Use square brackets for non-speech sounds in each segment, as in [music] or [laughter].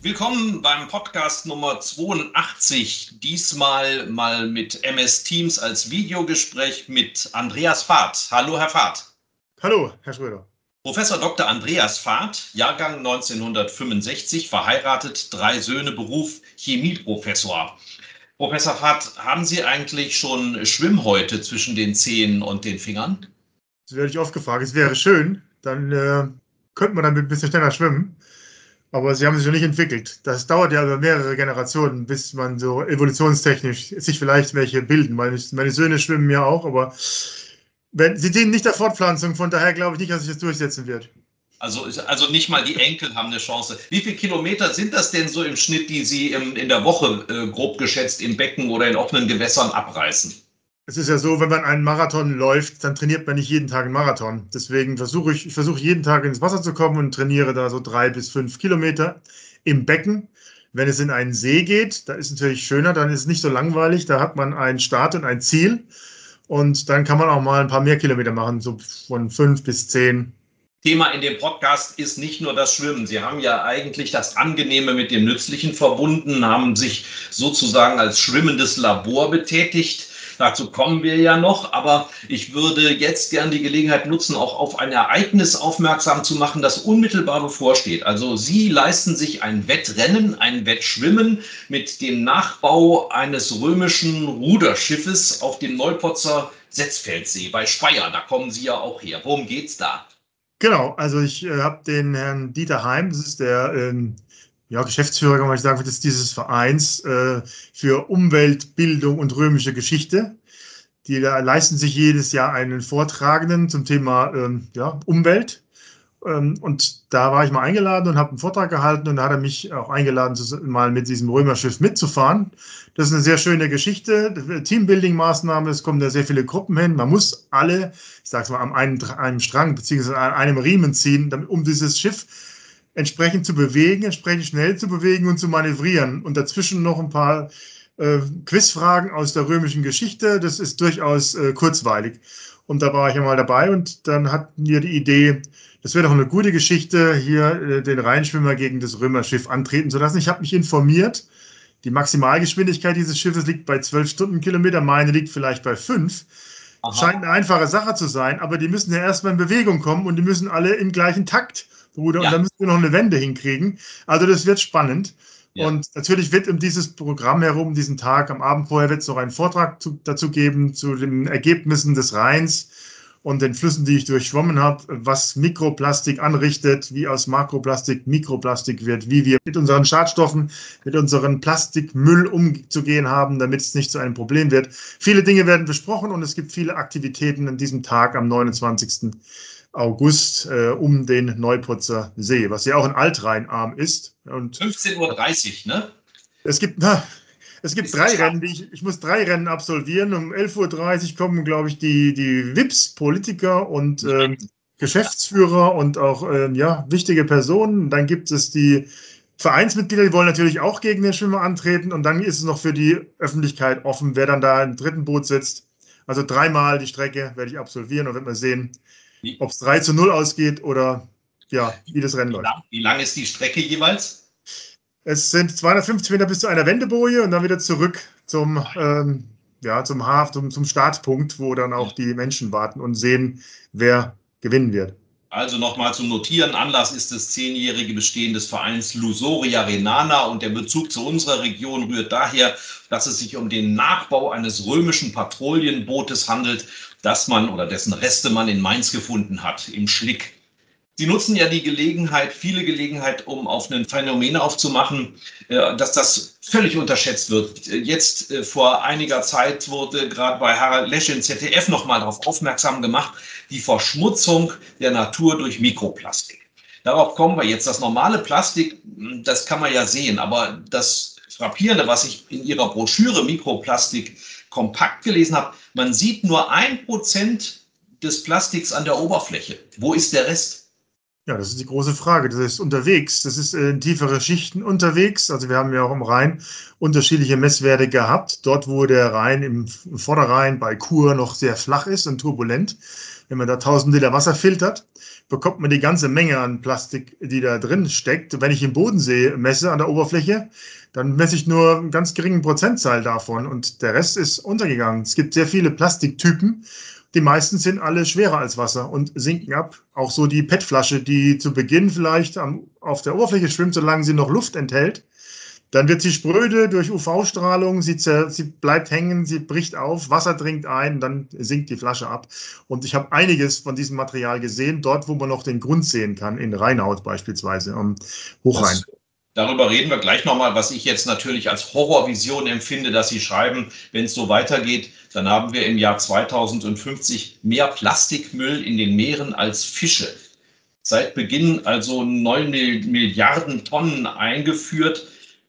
Willkommen beim Podcast Nummer 82. Diesmal mal mit MS Teams als Videogespräch mit Andreas Fahrt. Hallo, Herr Fahrt. Hallo, Herr Schröder. Professor Dr. Andreas Fahrt, Jahrgang 1965, verheiratet, drei Söhne, Beruf Chemieprofessor. Professor Fahrt, haben Sie eigentlich schon Schwimmhäute zwischen den Zehen und den Fingern? Das werde ich oft gefragt. Es wäre schön, dann äh, könnte man dann ein bisschen schneller schwimmen. Aber sie haben sich noch nicht entwickelt. Das dauert ja über mehrere Generationen, bis man so evolutionstechnisch sich vielleicht welche bilden. Meine, meine Söhne schwimmen ja auch, aber wenn, sie dienen nicht der Fortpflanzung, von daher glaube ich nicht, dass sich das durchsetzen wird. Also, also nicht mal die Enkel haben eine Chance. Wie viele Kilometer sind das denn so im Schnitt, die Sie im, in der Woche äh, grob geschätzt in Becken oder in offenen Gewässern abreißen? Es ist ja so, wenn man einen Marathon läuft, dann trainiert man nicht jeden Tag einen Marathon. Deswegen versuche ich, ich versuche jeden Tag ins Wasser zu kommen und trainiere da so drei bis fünf Kilometer im Becken. Wenn es in einen See geht, da ist es natürlich schöner, dann ist es nicht so langweilig, da hat man einen Start und ein Ziel. Und dann kann man auch mal ein paar mehr Kilometer machen, so von fünf bis zehn. Thema in dem Podcast ist nicht nur das Schwimmen. Sie haben ja eigentlich das Angenehme mit dem Nützlichen verbunden, haben sich sozusagen als schwimmendes Labor betätigt Dazu kommen wir ja noch, aber ich würde jetzt gern die Gelegenheit nutzen, auch auf ein Ereignis aufmerksam zu machen, das unmittelbar bevorsteht. Also Sie leisten sich ein Wettrennen, ein Wettschwimmen mit dem Nachbau eines römischen Ruderschiffes auf dem Neupotzer Setzfeldsee bei Speyer. Da kommen Sie ja auch her. Worum geht's da? Genau, also ich äh, habe den Herrn Dieter Heim, das ist der ähm, ja, Geschäftsführer, kann man sagen, des, dieses Vereins äh, für Umwelt, Bildung und römische Geschichte. Die leisten sich jedes Jahr einen Vortragenden zum Thema ähm, ja, Umwelt. Ähm, und da war ich mal eingeladen und habe einen Vortrag gehalten und da hat er mich auch eingeladen, mal mit diesem Römerschiff mitzufahren. Das ist eine sehr schöne Geschichte, Teambuilding-Maßnahme, es kommen da sehr viele Gruppen hin. Man muss alle, ich sage es mal, an einem, einem Strang beziehungsweise an einem Riemen ziehen, damit, um dieses Schiff entsprechend zu bewegen, entsprechend schnell zu bewegen und zu manövrieren. Und dazwischen noch ein paar äh, Quizfragen aus der römischen Geschichte. Das ist durchaus äh, kurzweilig. Und da war ich einmal dabei und dann hatten wir die Idee, das wäre doch eine gute Geschichte, hier äh, den Rheinschwimmer gegen das Römerschiff antreten zu lassen. Ich habe mich informiert. Die Maximalgeschwindigkeit dieses Schiffes liegt bei 12 Stundenkilometer, meine liegt vielleicht bei 5. Aha. Scheint eine einfache Sache zu sein, aber die müssen ja erstmal in Bewegung kommen und die müssen alle im gleichen Takt Bruder. Ja. Und da müssen wir noch eine Wende hinkriegen. Also das wird spannend. Ja. Und natürlich wird um dieses Programm herum, diesen Tag, am Abend vorher wird es noch einen Vortrag zu, dazu geben, zu den Ergebnissen des Rheins und den Flüssen, die ich durchschwommen habe, was Mikroplastik anrichtet, wie aus Makroplastik Mikroplastik wird, wie wir mit unseren Schadstoffen, mit unserem Plastikmüll umzugehen haben, damit es nicht zu einem Problem wird. Viele Dinge werden besprochen und es gibt viele Aktivitäten an diesem Tag am 29. August äh, um den Neuputzer See, was ja auch ein Altrheinarm ist. 15.30 Uhr, ne? Es gibt, na, es gibt drei Rennen, ich, ich muss drei Rennen absolvieren. Um 11.30 Uhr kommen, glaube ich, die, die WIPs, Politiker und äh, Geschäftsführer und auch äh, ja, wichtige Personen. Dann gibt es die Vereinsmitglieder, die wollen natürlich auch gegen den Schwimmer antreten. Und dann ist es noch für die Öffentlichkeit offen, wer dann da im dritten Boot sitzt. Also dreimal die Strecke werde ich absolvieren und wird man sehen, ob es 3 zu 0 ausgeht oder ja, wie das Rennen läuft. Wie lang ist die Strecke jeweils? Es sind 250 Meter bis zu einer Wendeboje und dann wieder zurück zum, ähm, ja, zum Hafen, zum, zum Startpunkt, wo dann auch die Menschen warten und sehen, wer gewinnen wird. Also nochmal zum Notieren. Anlass ist das zehnjährige Bestehen des Vereins Lusoria Renana und der Bezug zu unserer Region rührt daher, dass es sich um den Nachbau eines römischen Patrouillenbootes handelt, das man oder dessen Reste man in Mainz gefunden hat, im Schlick. Sie nutzen ja die Gelegenheit, viele Gelegenheit, um auf ein Phänomen aufzumachen, äh, dass das völlig unterschätzt wird. Jetzt äh, vor einiger Zeit wurde gerade bei Harald Lesch im ZDF nochmal darauf aufmerksam gemacht, die Verschmutzung der Natur durch Mikroplastik. Darauf kommen wir jetzt. Das normale Plastik, das kann man ja sehen, aber das Frappierende, was ich in Ihrer Broschüre Mikroplastik kompakt gelesen habe, man sieht nur ein Prozent des Plastiks an der Oberfläche. Wo ist der Rest? Ja, das ist die große Frage. Das ist unterwegs. Das ist in tiefere Schichten unterwegs. Also wir haben ja auch im Rhein unterschiedliche Messwerte gehabt. Dort, wo der Rhein im Vorderrhein bei Kur noch sehr flach ist und turbulent, wenn man da 1000 Liter Wasser filtert, bekommt man die ganze Menge an Plastik, die da drin steckt. Wenn ich im Bodensee messe an der Oberfläche, dann messe ich nur einen ganz geringen Prozentzahl davon und der Rest ist untergegangen. Es gibt sehr viele Plastiktypen die meisten sind alle schwerer als Wasser und sinken ab. Auch so die PET-Flasche, die zu Beginn vielleicht am, auf der Oberfläche schwimmt, solange sie noch Luft enthält. Dann wird sie spröde durch UV-Strahlung, sie, sie, bleibt hängen, sie bricht auf, Wasser dringt ein, dann sinkt die Flasche ab. Und ich habe einiges von diesem Material gesehen, dort, wo man noch den Grund sehen kann, in Rheinhaut beispielsweise, am Hochrhein. Das Darüber reden wir gleich nochmal, was ich jetzt natürlich als Horrorvision empfinde, dass Sie schreiben, wenn es so weitergeht, dann haben wir im Jahr 2050 mehr Plastikmüll in den Meeren als Fische. Seit Beginn also 9 Milliarden Tonnen eingeführt.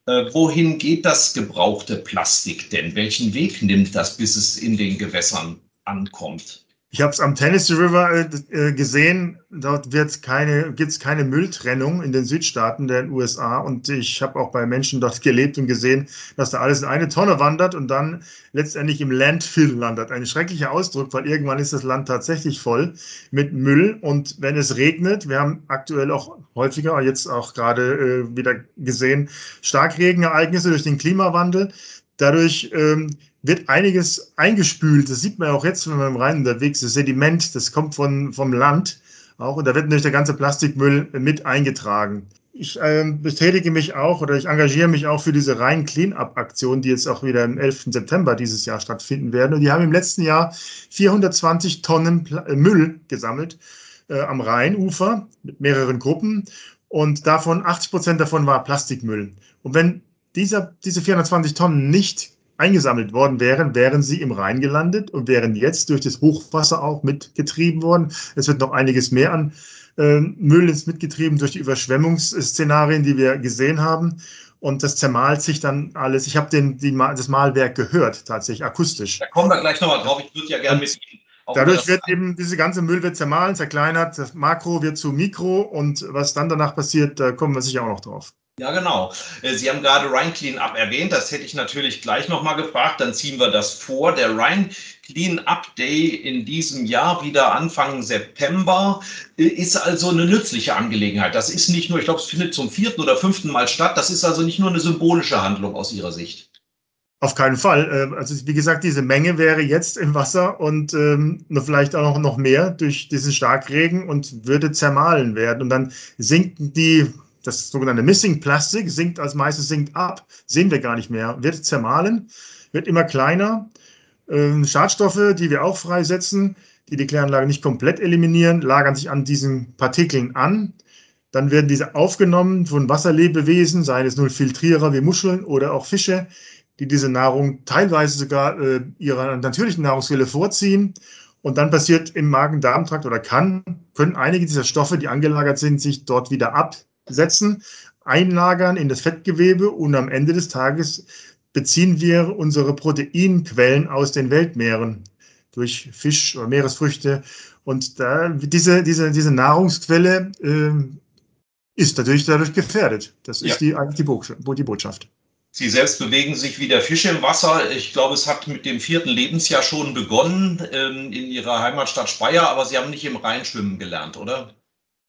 Äh, wohin geht das gebrauchte Plastik denn? Welchen Weg nimmt das, bis es in den Gewässern ankommt? Ich habe es am Tennessee River äh, äh gesehen. Dort keine, gibt es keine Mülltrennung in den Südstaaten der USA. Und ich habe auch bei Menschen dort [laughs] gelebt und gesehen, dass da alles in eine Tonne wandert und dann letztendlich im Landfill landet. Ein schrecklicher Ausdruck, weil irgendwann ist das Land tatsächlich voll mit Müll. Und wenn es regnet, wir haben aktuell auch häufiger, jetzt auch gerade äh, wieder gesehen, Starkregenereignisse durch den Klimawandel. Dadurch ähm, wird einiges eingespült. Das sieht man auch jetzt, wenn man im Rhein unterwegs ist. Sediment, das kommt von, vom Land auch und da wird natürlich der ganze Plastikmüll mit eingetragen. Ich äh, betätige mich auch oder ich engagiere mich auch für diese Rhein Cleanup-Aktion, die jetzt auch wieder am 11. September dieses Jahr stattfinden werden. Und die haben im letzten Jahr 420 Tonnen äh, Müll gesammelt äh, am Rheinufer mit mehreren Gruppen. Und davon 80 Prozent davon war Plastikmüll. Und wenn dieser, diese 420 Tonnen nicht eingesammelt worden wären, wären sie im Rhein gelandet und wären jetzt durch das Hochwasser auch mitgetrieben worden. Es wird noch einiges mehr an äh, Müll ins mitgetrieben durch die Überschwemmungsszenarien, die wir gesehen haben. Und das zermalt sich dann alles. Ich habe das Malwerk gehört, tatsächlich akustisch. Da kommen wir gleich nochmal drauf. Ich würde ja gerne mit Ihnen Dadurch wird eben diese ganze Müll wird zermahlen, zerkleinert, das Makro wird zu Mikro und was dann danach passiert, da kommen wir sicher auch noch drauf. Ja, genau. Äh, Sie haben gerade Rhine Clean Up erwähnt. Das hätte ich natürlich gleich nochmal gefragt. Dann ziehen wir das vor. Der Rhine Clean Up Day in diesem Jahr, wieder Anfang September, äh, ist also eine nützliche Angelegenheit. Das ist nicht nur, ich glaube, es findet zum vierten oder fünften Mal statt. Das ist also nicht nur eine symbolische Handlung aus Ihrer Sicht. Auf keinen Fall. Äh, also wie gesagt, diese Menge wäre jetzt im Wasser und ähm, vielleicht auch noch mehr durch diesen Starkregen und würde zermahlen werden. Und dann sinken die das sogenannte Missing Plastic sinkt als meistes sinkt ab, sehen wir gar nicht mehr, wird zermahlen, wird immer kleiner. Ähm, Schadstoffe, die wir auch freisetzen, die die Kläranlage nicht komplett eliminieren, lagern sich an diesen Partikeln an. Dann werden diese aufgenommen von Wasserlebewesen, seien es nur Filtrierer wie Muscheln oder auch Fische, die diese Nahrung teilweise sogar äh, ihrer natürlichen Nahrungsquelle vorziehen. Und dann passiert im Magen-Darm-Trakt oder kann, können einige dieser Stoffe, die angelagert sind, sich dort wieder ab setzen, einlagern in das Fettgewebe und am Ende des Tages beziehen wir unsere Proteinquellen aus den Weltmeeren durch Fisch oder Meeresfrüchte. Und da, diese, diese, diese Nahrungsquelle äh, ist natürlich dadurch gefährdet. Das ist ja. die, eigentlich die Botschaft. Sie selbst bewegen sich wie der Fisch im Wasser. Ich glaube, es hat mit dem vierten Lebensjahr schon begonnen ähm, in Ihrer Heimatstadt Speyer, aber Sie haben nicht im Rhein schwimmen gelernt, oder?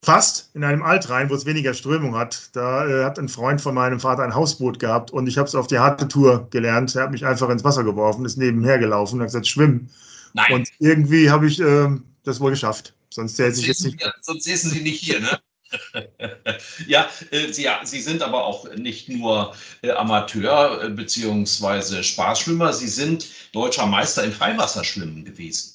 Fast in einem Altrhein, wo es weniger Strömung hat. Da äh, hat ein Freund von meinem Vater ein Hausboot gehabt und ich habe es auf die harte Tour gelernt. Er hat mich einfach ins Wasser geworfen, ist nebenher gelaufen und hat gesagt, schwimmen. Nein. Und irgendwie habe ich äh, das wohl geschafft. Sonst hätte ich jetzt nicht. Sonst säßen Sie nicht hier, ne? [laughs] ja, äh, Sie, ja, Sie sind aber auch nicht nur äh, Amateur äh, bzw. Spaßschwimmer, Sie sind deutscher Meister im Freiwasserschwimmen gewesen.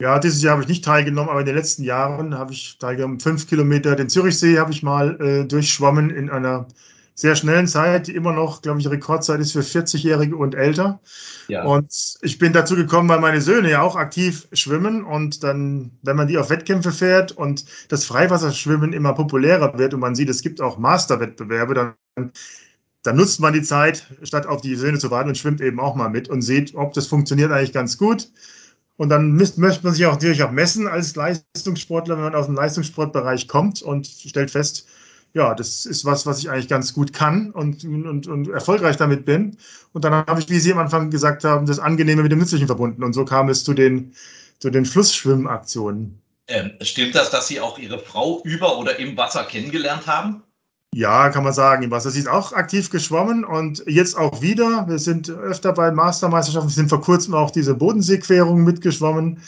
Ja, dieses Jahr habe ich nicht teilgenommen, aber in den letzten Jahren habe ich teilgenommen. Fünf Kilometer den Zürichsee habe ich mal äh, durchschwommen in einer sehr schnellen Zeit, die immer noch, glaube ich, Rekordzeit ist für 40-Jährige und älter. Ja. Und ich bin dazu gekommen, weil meine Söhne ja auch aktiv schwimmen und dann, wenn man die auf Wettkämpfe fährt und das Freiwasserschwimmen immer populärer wird und man sieht, es gibt auch Masterwettbewerbe, dann, dann nutzt man die Zeit, statt auf die Söhne zu warten und schwimmt eben auch mal mit und sieht, ob das funktioniert eigentlich ganz gut. Und dann möchte man sich auch natürlich auch messen als Leistungssportler, wenn man aus dem Leistungssportbereich kommt und stellt fest, ja, das ist was, was ich eigentlich ganz gut kann und, und, und erfolgreich damit bin. Und dann habe ich, wie Sie am Anfang gesagt haben, das Angenehme mit dem Nützlichen verbunden. Und so kam es zu den, zu den Flussschwimmaktionen. Ähm, stimmt das, dass Sie auch Ihre Frau über oder im Wasser kennengelernt haben? Ja, kann man sagen, im Wasser. Sie ist auch aktiv geschwommen und jetzt auch wieder. Wir sind öfter bei Mastermeisterschaften, wir sind vor kurzem auch diese Bodenseequerung mitgeschwommen.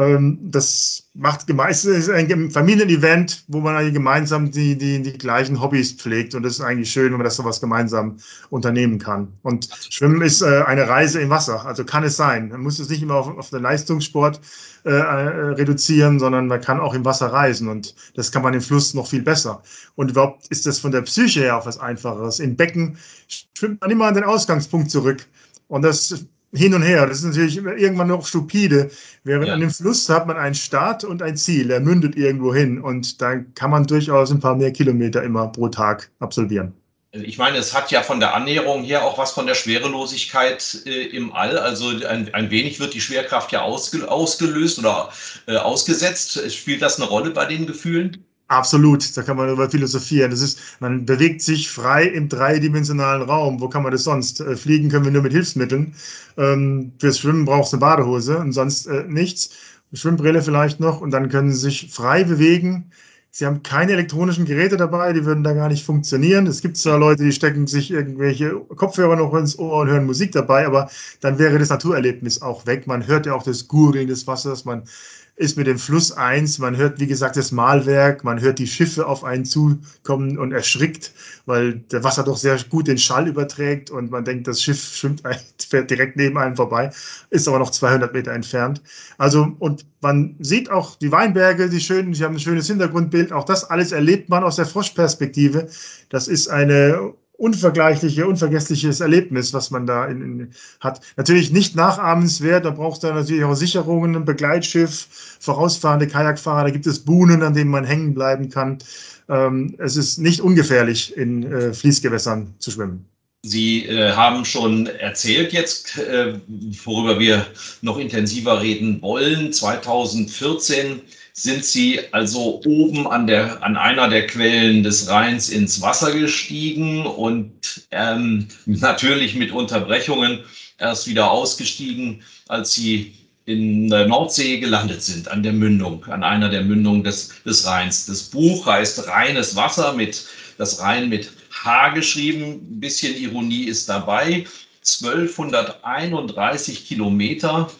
Ähm, das macht meistens ist ein Familienevent, wo man gemeinsam die, die, die gleichen Hobbys pflegt. Und das ist eigentlich schön, wenn man das sowas gemeinsam unternehmen kann. Und Schwimmen ist äh, eine Reise im Wasser. Also kann es sein. Man muss es nicht immer auf, auf den Leistungssport äh, äh, reduzieren, sondern man kann auch im Wasser reisen. Und das kann man im Fluss noch viel besser. Und überhaupt ist das von der Psyche her auch was Einfacheres. Im Becken schwimmt man immer an den Ausgangspunkt zurück. Und das hin und her. Das ist natürlich irgendwann noch stupide. Während ja. an dem Fluss hat man einen Start und ein Ziel. Er mündet irgendwo hin und da kann man durchaus ein paar mehr Kilometer immer pro Tag absolvieren. Ich meine, es hat ja von der Annäherung her auch was von der Schwerelosigkeit äh, im All. Also ein, ein, wenig wird die Schwerkraft ja ausge, ausgelöst oder äh, ausgesetzt. Spielt das eine Rolle bei den Gefühlen? Absolut, da kann man über philosophieren. Das ist, man bewegt sich frei im dreidimensionalen Raum. Wo kann man das sonst? Äh, fliegen können wir nur mit Hilfsmitteln. Ähm, fürs Schwimmen brauchst du eine Badehose und sonst äh, nichts. Schwimmbrille vielleicht noch und dann können sie sich frei bewegen. Sie haben keine elektronischen Geräte dabei, die würden da gar nicht funktionieren. Es gibt zwar Leute, die stecken sich irgendwelche Kopfhörer noch ins Ohr und hören Musik dabei, aber dann wäre das Naturerlebnis auch weg. Man hört ja auch das Gurgeln des Wassers, man ist mit dem Fluss eins. Man hört, wie gesagt, das Malwerk, man hört die Schiffe auf einen zukommen und erschrickt, weil der Wasser doch sehr gut den Schall überträgt und man denkt, das Schiff schwimmt, [laughs] fährt direkt neben einem vorbei, ist aber noch 200 Meter entfernt. Also, und man sieht auch die Weinberge, die schönen, sie haben ein schönes Hintergrundbild. Auch das alles erlebt man aus der Froschperspektive. Das ist eine unvergleichliche, unvergessliches Erlebnis, was man da in, in, hat. Natürlich nicht nachahmenswert, da braucht es natürlich auch Sicherungen, ein Begleitschiff, vorausfahrende Kajakfahrer, da gibt es Buhnen, an denen man hängen bleiben kann. Ähm, es ist nicht ungefährlich, in äh, Fließgewässern zu schwimmen. Sie äh, haben schon erzählt jetzt, äh, worüber wir noch intensiver reden wollen. 2014 sind Sie also oben an, der, an einer der Quellen des Rheins ins Wasser gestiegen und ähm, natürlich mit Unterbrechungen erst wieder ausgestiegen, als Sie in der Nordsee gelandet sind, an der Mündung, an einer der Mündungen des, des Rheins. Das Buch heißt Reines Wasser mit das Rhein mit H geschrieben. Ein bisschen Ironie ist dabei. 1231 Kilometer.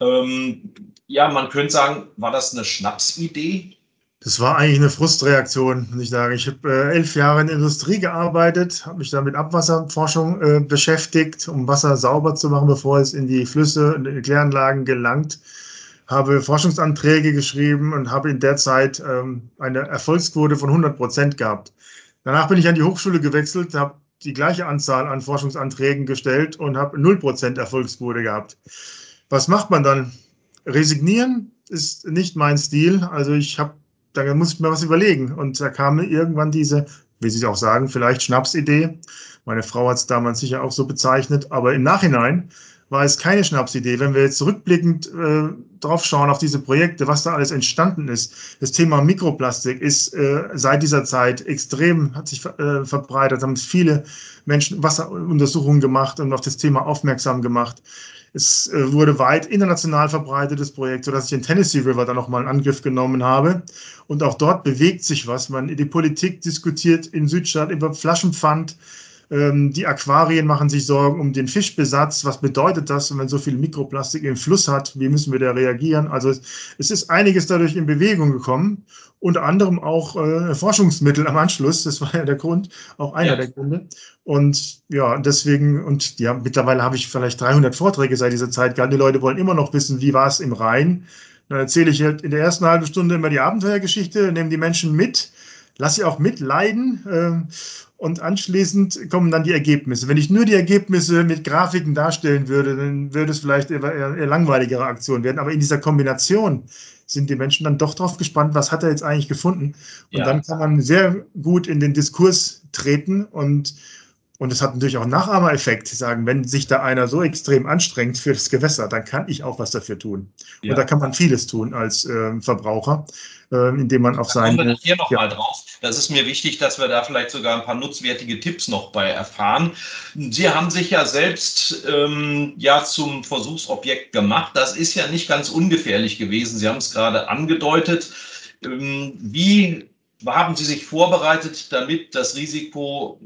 Ähm, ja, man könnte sagen, war das eine Schnapsidee? Das war eigentlich eine Frustreaktion, muss ich sagen. Ich habe äh, elf Jahre in der Industrie gearbeitet, habe mich da mit Abwasserforschung äh, beschäftigt, um Wasser sauber zu machen, bevor es in die Flüsse und in die Kläranlagen gelangt. Habe Forschungsanträge geschrieben und habe in der Zeit ähm, eine Erfolgsquote von 100 Prozent gehabt. Danach bin ich an die Hochschule gewechselt, habe die gleiche Anzahl an Forschungsanträgen gestellt und habe 0 Prozent Erfolgsquote gehabt. Was macht man dann? Resignieren ist nicht mein Stil. Also ich habe, da muss ich mir was überlegen. Und da kam mir irgendwann diese, wie Sie auch sagen, vielleicht Schnapsidee. Meine Frau hat es damals sicher auch so bezeichnet. Aber im Nachhinein war es keine Schnapsidee. Wenn wir jetzt zurückblickend äh, drauf schauen auf diese Projekte, was da alles entstanden ist. Das Thema Mikroplastik ist äh, seit dieser Zeit extrem, hat sich äh, verbreitet, haben viele Menschen Wasseruntersuchungen gemacht und auf das Thema aufmerksam gemacht. Es äh, wurde weit international verbreitetes Projekt, sodass ich den Tennessee River dann nochmal in Angriff genommen habe. Und auch dort bewegt sich was. Man, die Politik diskutiert in Südstadt über Flaschenpfand. Ähm, die Aquarien machen sich Sorgen um den Fischbesatz. Was bedeutet das, wenn so viel Mikroplastik im Fluss hat? Wie müssen wir da reagieren? Also es ist einiges dadurch in Bewegung gekommen. Unter anderem auch äh, Forschungsmittel am Anschluss. Das war ja der Grund, auch einer ja. der Gründe. Und ja, deswegen, und ja, mittlerweile habe ich vielleicht 300 Vorträge seit dieser Zeit gehabt. Die Leute wollen immer noch wissen, wie war es im Rhein? Dann erzähle ich halt in der ersten halben Stunde immer die Abenteuergeschichte, nehme die Menschen mit, lasse sie auch mitleiden äh, und anschließend kommen dann die Ergebnisse. Wenn ich nur die Ergebnisse mit Grafiken darstellen würde, dann würde es vielleicht eher, eher langweiligere Aktionen werden. Aber in dieser Kombination sind die Menschen dann doch drauf gespannt, was hat er jetzt eigentlich gefunden. Und ja. dann kann man sehr gut in den Diskurs treten und und es hat natürlich auch einen Nachahmereffekt. Sie sagen, wenn sich da einer so extrem anstrengt für das Gewässer, dann kann ich auch was dafür tun. Ja. Und da kann man vieles tun als äh, Verbraucher, äh, indem man auf seinen. Kommen wir hier nochmal ja. drauf. Das ist mir wichtig, dass wir da vielleicht sogar ein paar nutzwertige Tipps noch bei erfahren. Sie haben sich ja selbst ähm, ja zum Versuchsobjekt gemacht. Das ist ja nicht ganz ungefährlich gewesen. Sie haben es gerade angedeutet. Ähm, wie haben Sie sich vorbereitet, damit das Risiko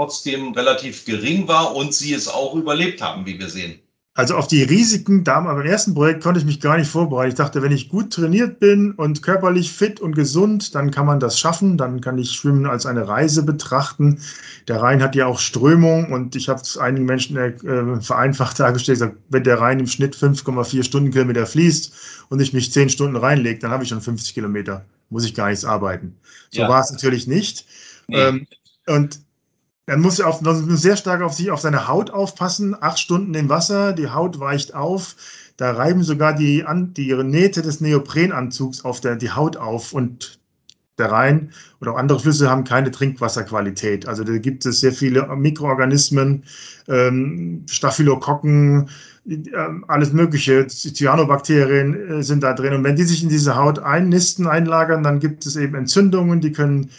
trotzdem relativ gering war und sie es auch überlebt haben, wie wir sehen. Also auf die Risiken, da beim ersten Projekt konnte ich mich gar nicht vorbereiten. Ich dachte, wenn ich gut trainiert bin und körperlich fit und gesund, dann kann man das schaffen. Dann kann ich Schwimmen als eine Reise betrachten. Der Rhein hat ja auch Strömung und ich habe es einigen Menschen äh, vereinfacht dargestellt, wenn der Rhein im Schnitt 5,4 Stundenkilometer fließt und ich mich 10 Stunden reinlege, dann habe ich schon 50 Kilometer. Muss ich gar nichts arbeiten. So ja. war es natürlich nicht. Nee. Ähm, und man muss ja auch sehr stark auf sich, auf seine Haut aufpassen. Acht Stunden im Wasser, die Haut weicht auf. Da reiben sogar die, die Nähte des Neoprenanzugs auf der, die Haut auf und der Rhein oder auch andere Flüsse haben keine Trinkwasserqualität. Also da gibt es sehr viele Mikroorganismen, ähm, Staphylokokken, äh, alles Mögliche, Cyanobakterien äh, sind da drin. Und wenn die sich in diese Haut einnisten, einlagern, dann gibt es eben Entzündungen, die können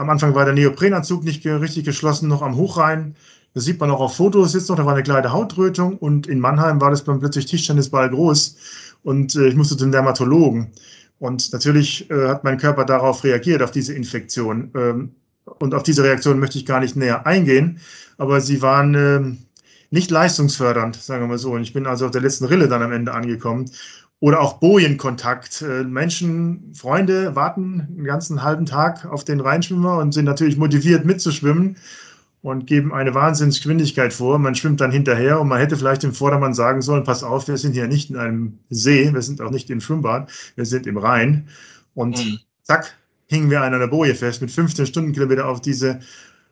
am Anfang war der Neoprenanzug nicht richtig geschlossen, noch am Hochrhein. Das sieht man auch auf Fotos jetzt noch, da war eine kleine Hautrötung und in Mannheim war das dann plötzlich Tischtennisball groß und äh, ich musste zum Dermatologen. Und natürlich äh, hat mein Körper darauf reagiert, auf diese Infektion. Ähm, und auf diese Reaktion möchte ich gar nicht näher eingehen, aber sie waren äh, nicht leistungsfördernd, sagen wir mal so. Und ich bin also auf der letzten Rille dann am Ende angekommen. Oder auch Bojenkontakt. Äh, Menschen, Freunde warten einen ganzen halben Tag auf den Rheinschwimmer und sind natürlich motiviert mitzuschwimmen und geben eine Wahnsinnsgeschwindigkeit vor. Man schwimmt dann hinterher und man hätte vielleicht im Vordermann sagen sollen, pass auf, wir sind hier nicht in einem See, wir sind auch nicht im Schwimmbad, wir sind im Rhein. Und mhm. zack, hingen wir an einer Boje fest mit 15 Stundenkilometer auf diese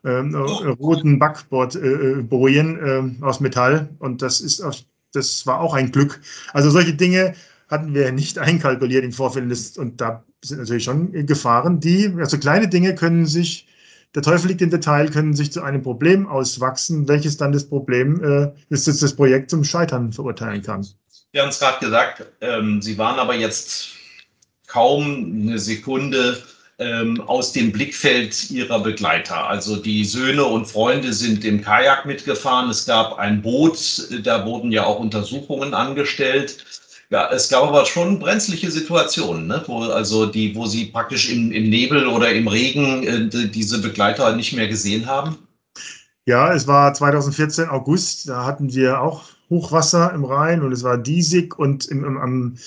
ähm, oh. roten Backbordbojen äh, äh, aus Metall. Und das ist auch, das war auch ein Glück. Also solche Dinge hatten wir nicht einkalkuliert im Vorfeld. Und da sind natürlich schon Gefahren, die, also kleine Dinge können sich, der Teufel liegt im Detail, können sich zu einem Problem auswachsen, welches dann das Problem, äh, das, das Projekt zum Scheitern verurteilen kann. Wir haben es gerade gesagt, ähm, Sie waren aber jetzt kaum eine Sekunde ähm, aus dem Blickfeld ihrer Begleiter. Also die Söhne und Freunde sind im Kajak mitgefahren. Es gab ein Boot, da wurden ja auch Untersuchungen angestellt. Ja, es gab aber schon brenzliche Situationen, ne? wo, also die, wo sie praktisch im, im Nebel oder im Regen äh, diese Begleiter nicht mehr gesehen haben. Ja, es war 2014 August, da hatten wir auch Hochwasser im Rhein und es war diesig und im, im, am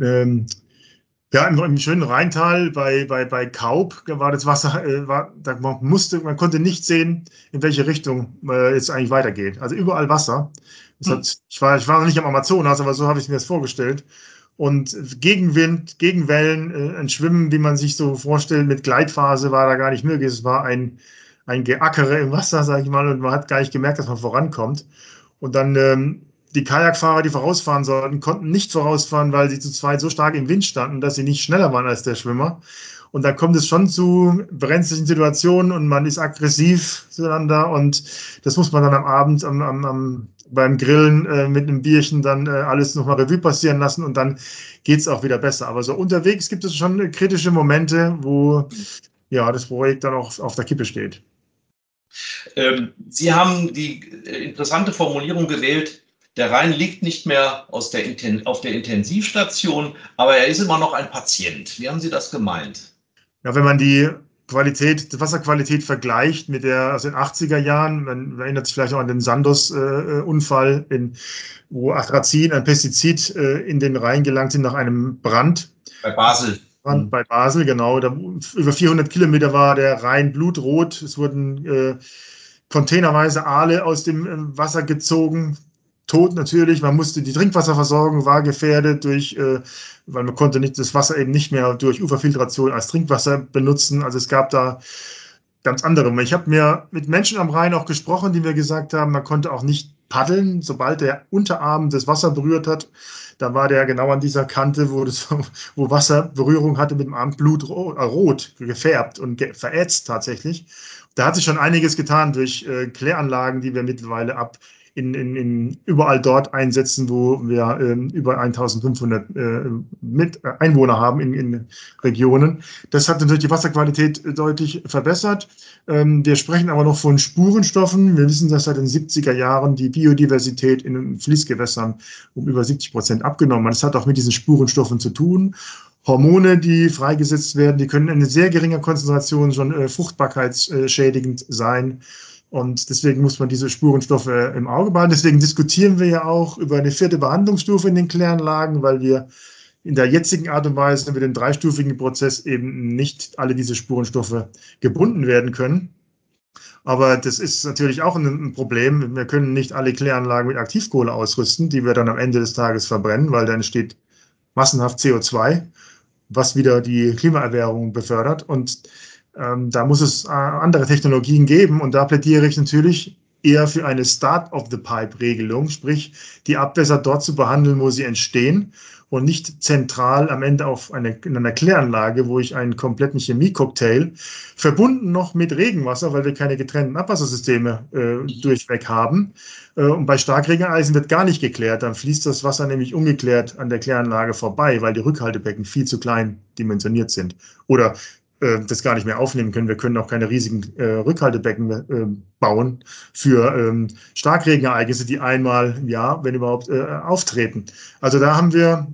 ähm, ja, im, im, schönen Rheintal bei, bei, bei Kaub war das Wasser, äh, war, da man musste, man konnte nicht sehen, in welche Richtung äh, es eigentlich weitergeht. Also überall Wasser. Hat, ich, war, ich war noch nicht am Amazonas, aber so habe ich mir das vorgestellt. Und Gegenwind, Gegenwellen, äh, ein Schwimmen, wie man sich so vorstellt, mit Gleitphase war da gar nicht möglich. Es war ein, ein Geackere im Wasser, sage ich mal, und man hat gar nicht gemerkt, dass man vorankommt. Und dann ähm, die Kajakfahrer, die vorausfahren sollten, konnten nicht vorausfahren, weil sie zu zweit so stark im Wind standen, dass sie nicht schneller waren als der Schwimmer. Und da kommt es schon zu brenzlichen Situationen und man ist aggressiv zueinander und das muss man dann am Abend am, am, am beim Grillen äh, mit einem Bierchen dann äh, alles nochmal Revue passieren lassen und dann geht es auch wieder besser. Aber so unterwegs gibt es schon kritische Momente, wo ja das Projekt dann auch auf der Kippe steht. Ähm, Sie haben die äh, interessante Formulierung gewählt, der Rhein liegt nicht mehr der auf der Intensivstation, aber er ist immer noch ein Patient. Wie haben Sie das gemeint? Ja, wenn man die Qualität, Wasserqualität vergleicht mit der aus den 80er Jahren, man erinnert sich vielleicht auch an den Sandos-Unfall, äh, wo Atrazin, ein Pestizid, äh, in den Rhein gelangt sind nach einem Brand. Bei Basel. Brand bei Basel, genau. Da, über 400 Kilometer war der Rhein blutrot. Es wurden äh, containerweise Aale aus dem äh, Wasser gezogen. Tot natürlich. Man musste die Trinkwasserversorgung war gefährdet durch, äh, weil man konnte nicht das Wasser eben nicht mehr durch Uferfiltration als Trinkwasser benutzen. Also es gab da ganz andere. Ich habe mir mit Menschen am Rhein auch gesprochen, die mir gesagt haben, man konnte auch nicht paddeln, sobald der Unterarm das Wasser berührt hat. Da war der genau an dieser Kante, wo, das, [laughs] wo Wasser Berührung hatte mit dem Arm blutrot, äh, gefärbt und ge verätzt tatsächlich. Da hat sich schon einiges getan durch äh, Kläranlagen, die wir mittlerweile ab in, in, in überall dort einsetzen, wo wir ähm, über 1500 äh, mit äh, Einwohner haben in, in Regionen. Das hat natürlich die Wasserqualität deutlich verbessert. Ähm, wir sprechen aber noch von Spurenstoffen. Wir wissen, dass seit den 70er Jahren die Biodiversität in Fließgewässern um über 70 Prozent abgenommen hat. Das hat auch mit diesen Spurenstoffen zu tun. Hormone, die freigesetzt werden, die können in sehr geringer Konzentration schon äh, fruchtbarkeitsschädigend sein. Und deswegen muss man diese Spurenstoffe im Auge behalten. Deswegen diskutieren wir ja auch über eine vierte Behandlungsstufe in den Kläranlagen, weil wir in der jetzigen Art und Weise mit dem dreistufigen Prozess eben nicht alle diese Spurenstoffe gebunden werden können. Aber das ist natürlich auch ein, Problem. Wir können nicht alle Kläranlagen mit Aktivkohle ausrüsten, die wir dann am Ende des Tages verbrennen, weil dann entsteht massenhaft CO2, was wieder die Klimaerwärmung befördert. Und ähm, da muss es äh, andere Technologien geben und da plädiere ich natürlich eher für eine Start-of-the-Pipe-Regelung, sprich die Abwässer dort zu behandeln, wo sie entstehen und nicht zentral am Ende auf eine, in einer Kläranlage, wo ich einen kompletten Chemiecocktail verbunden noch mit Regenwasser, weil wir keine getrennten Abwassersysteme äh, durchweg haben. Äh, und bei Starkregeneisen wird gar nicht geklärt. Dann fließt das Wasser nämlich ungeklärt an der Kläranlage vorbei, weil die Rückhaltebecken viel zu klein dimensioniert sind. Oder äh, das gar nicht mehr aufnehmen können. Wir können auch keine riesigen äh, Rückhaltebecken äh, bauen für ähm, Starkregenereignisse, die einmal im Jahr, wenn überhaupt, äh, auftreten. Also da haben wir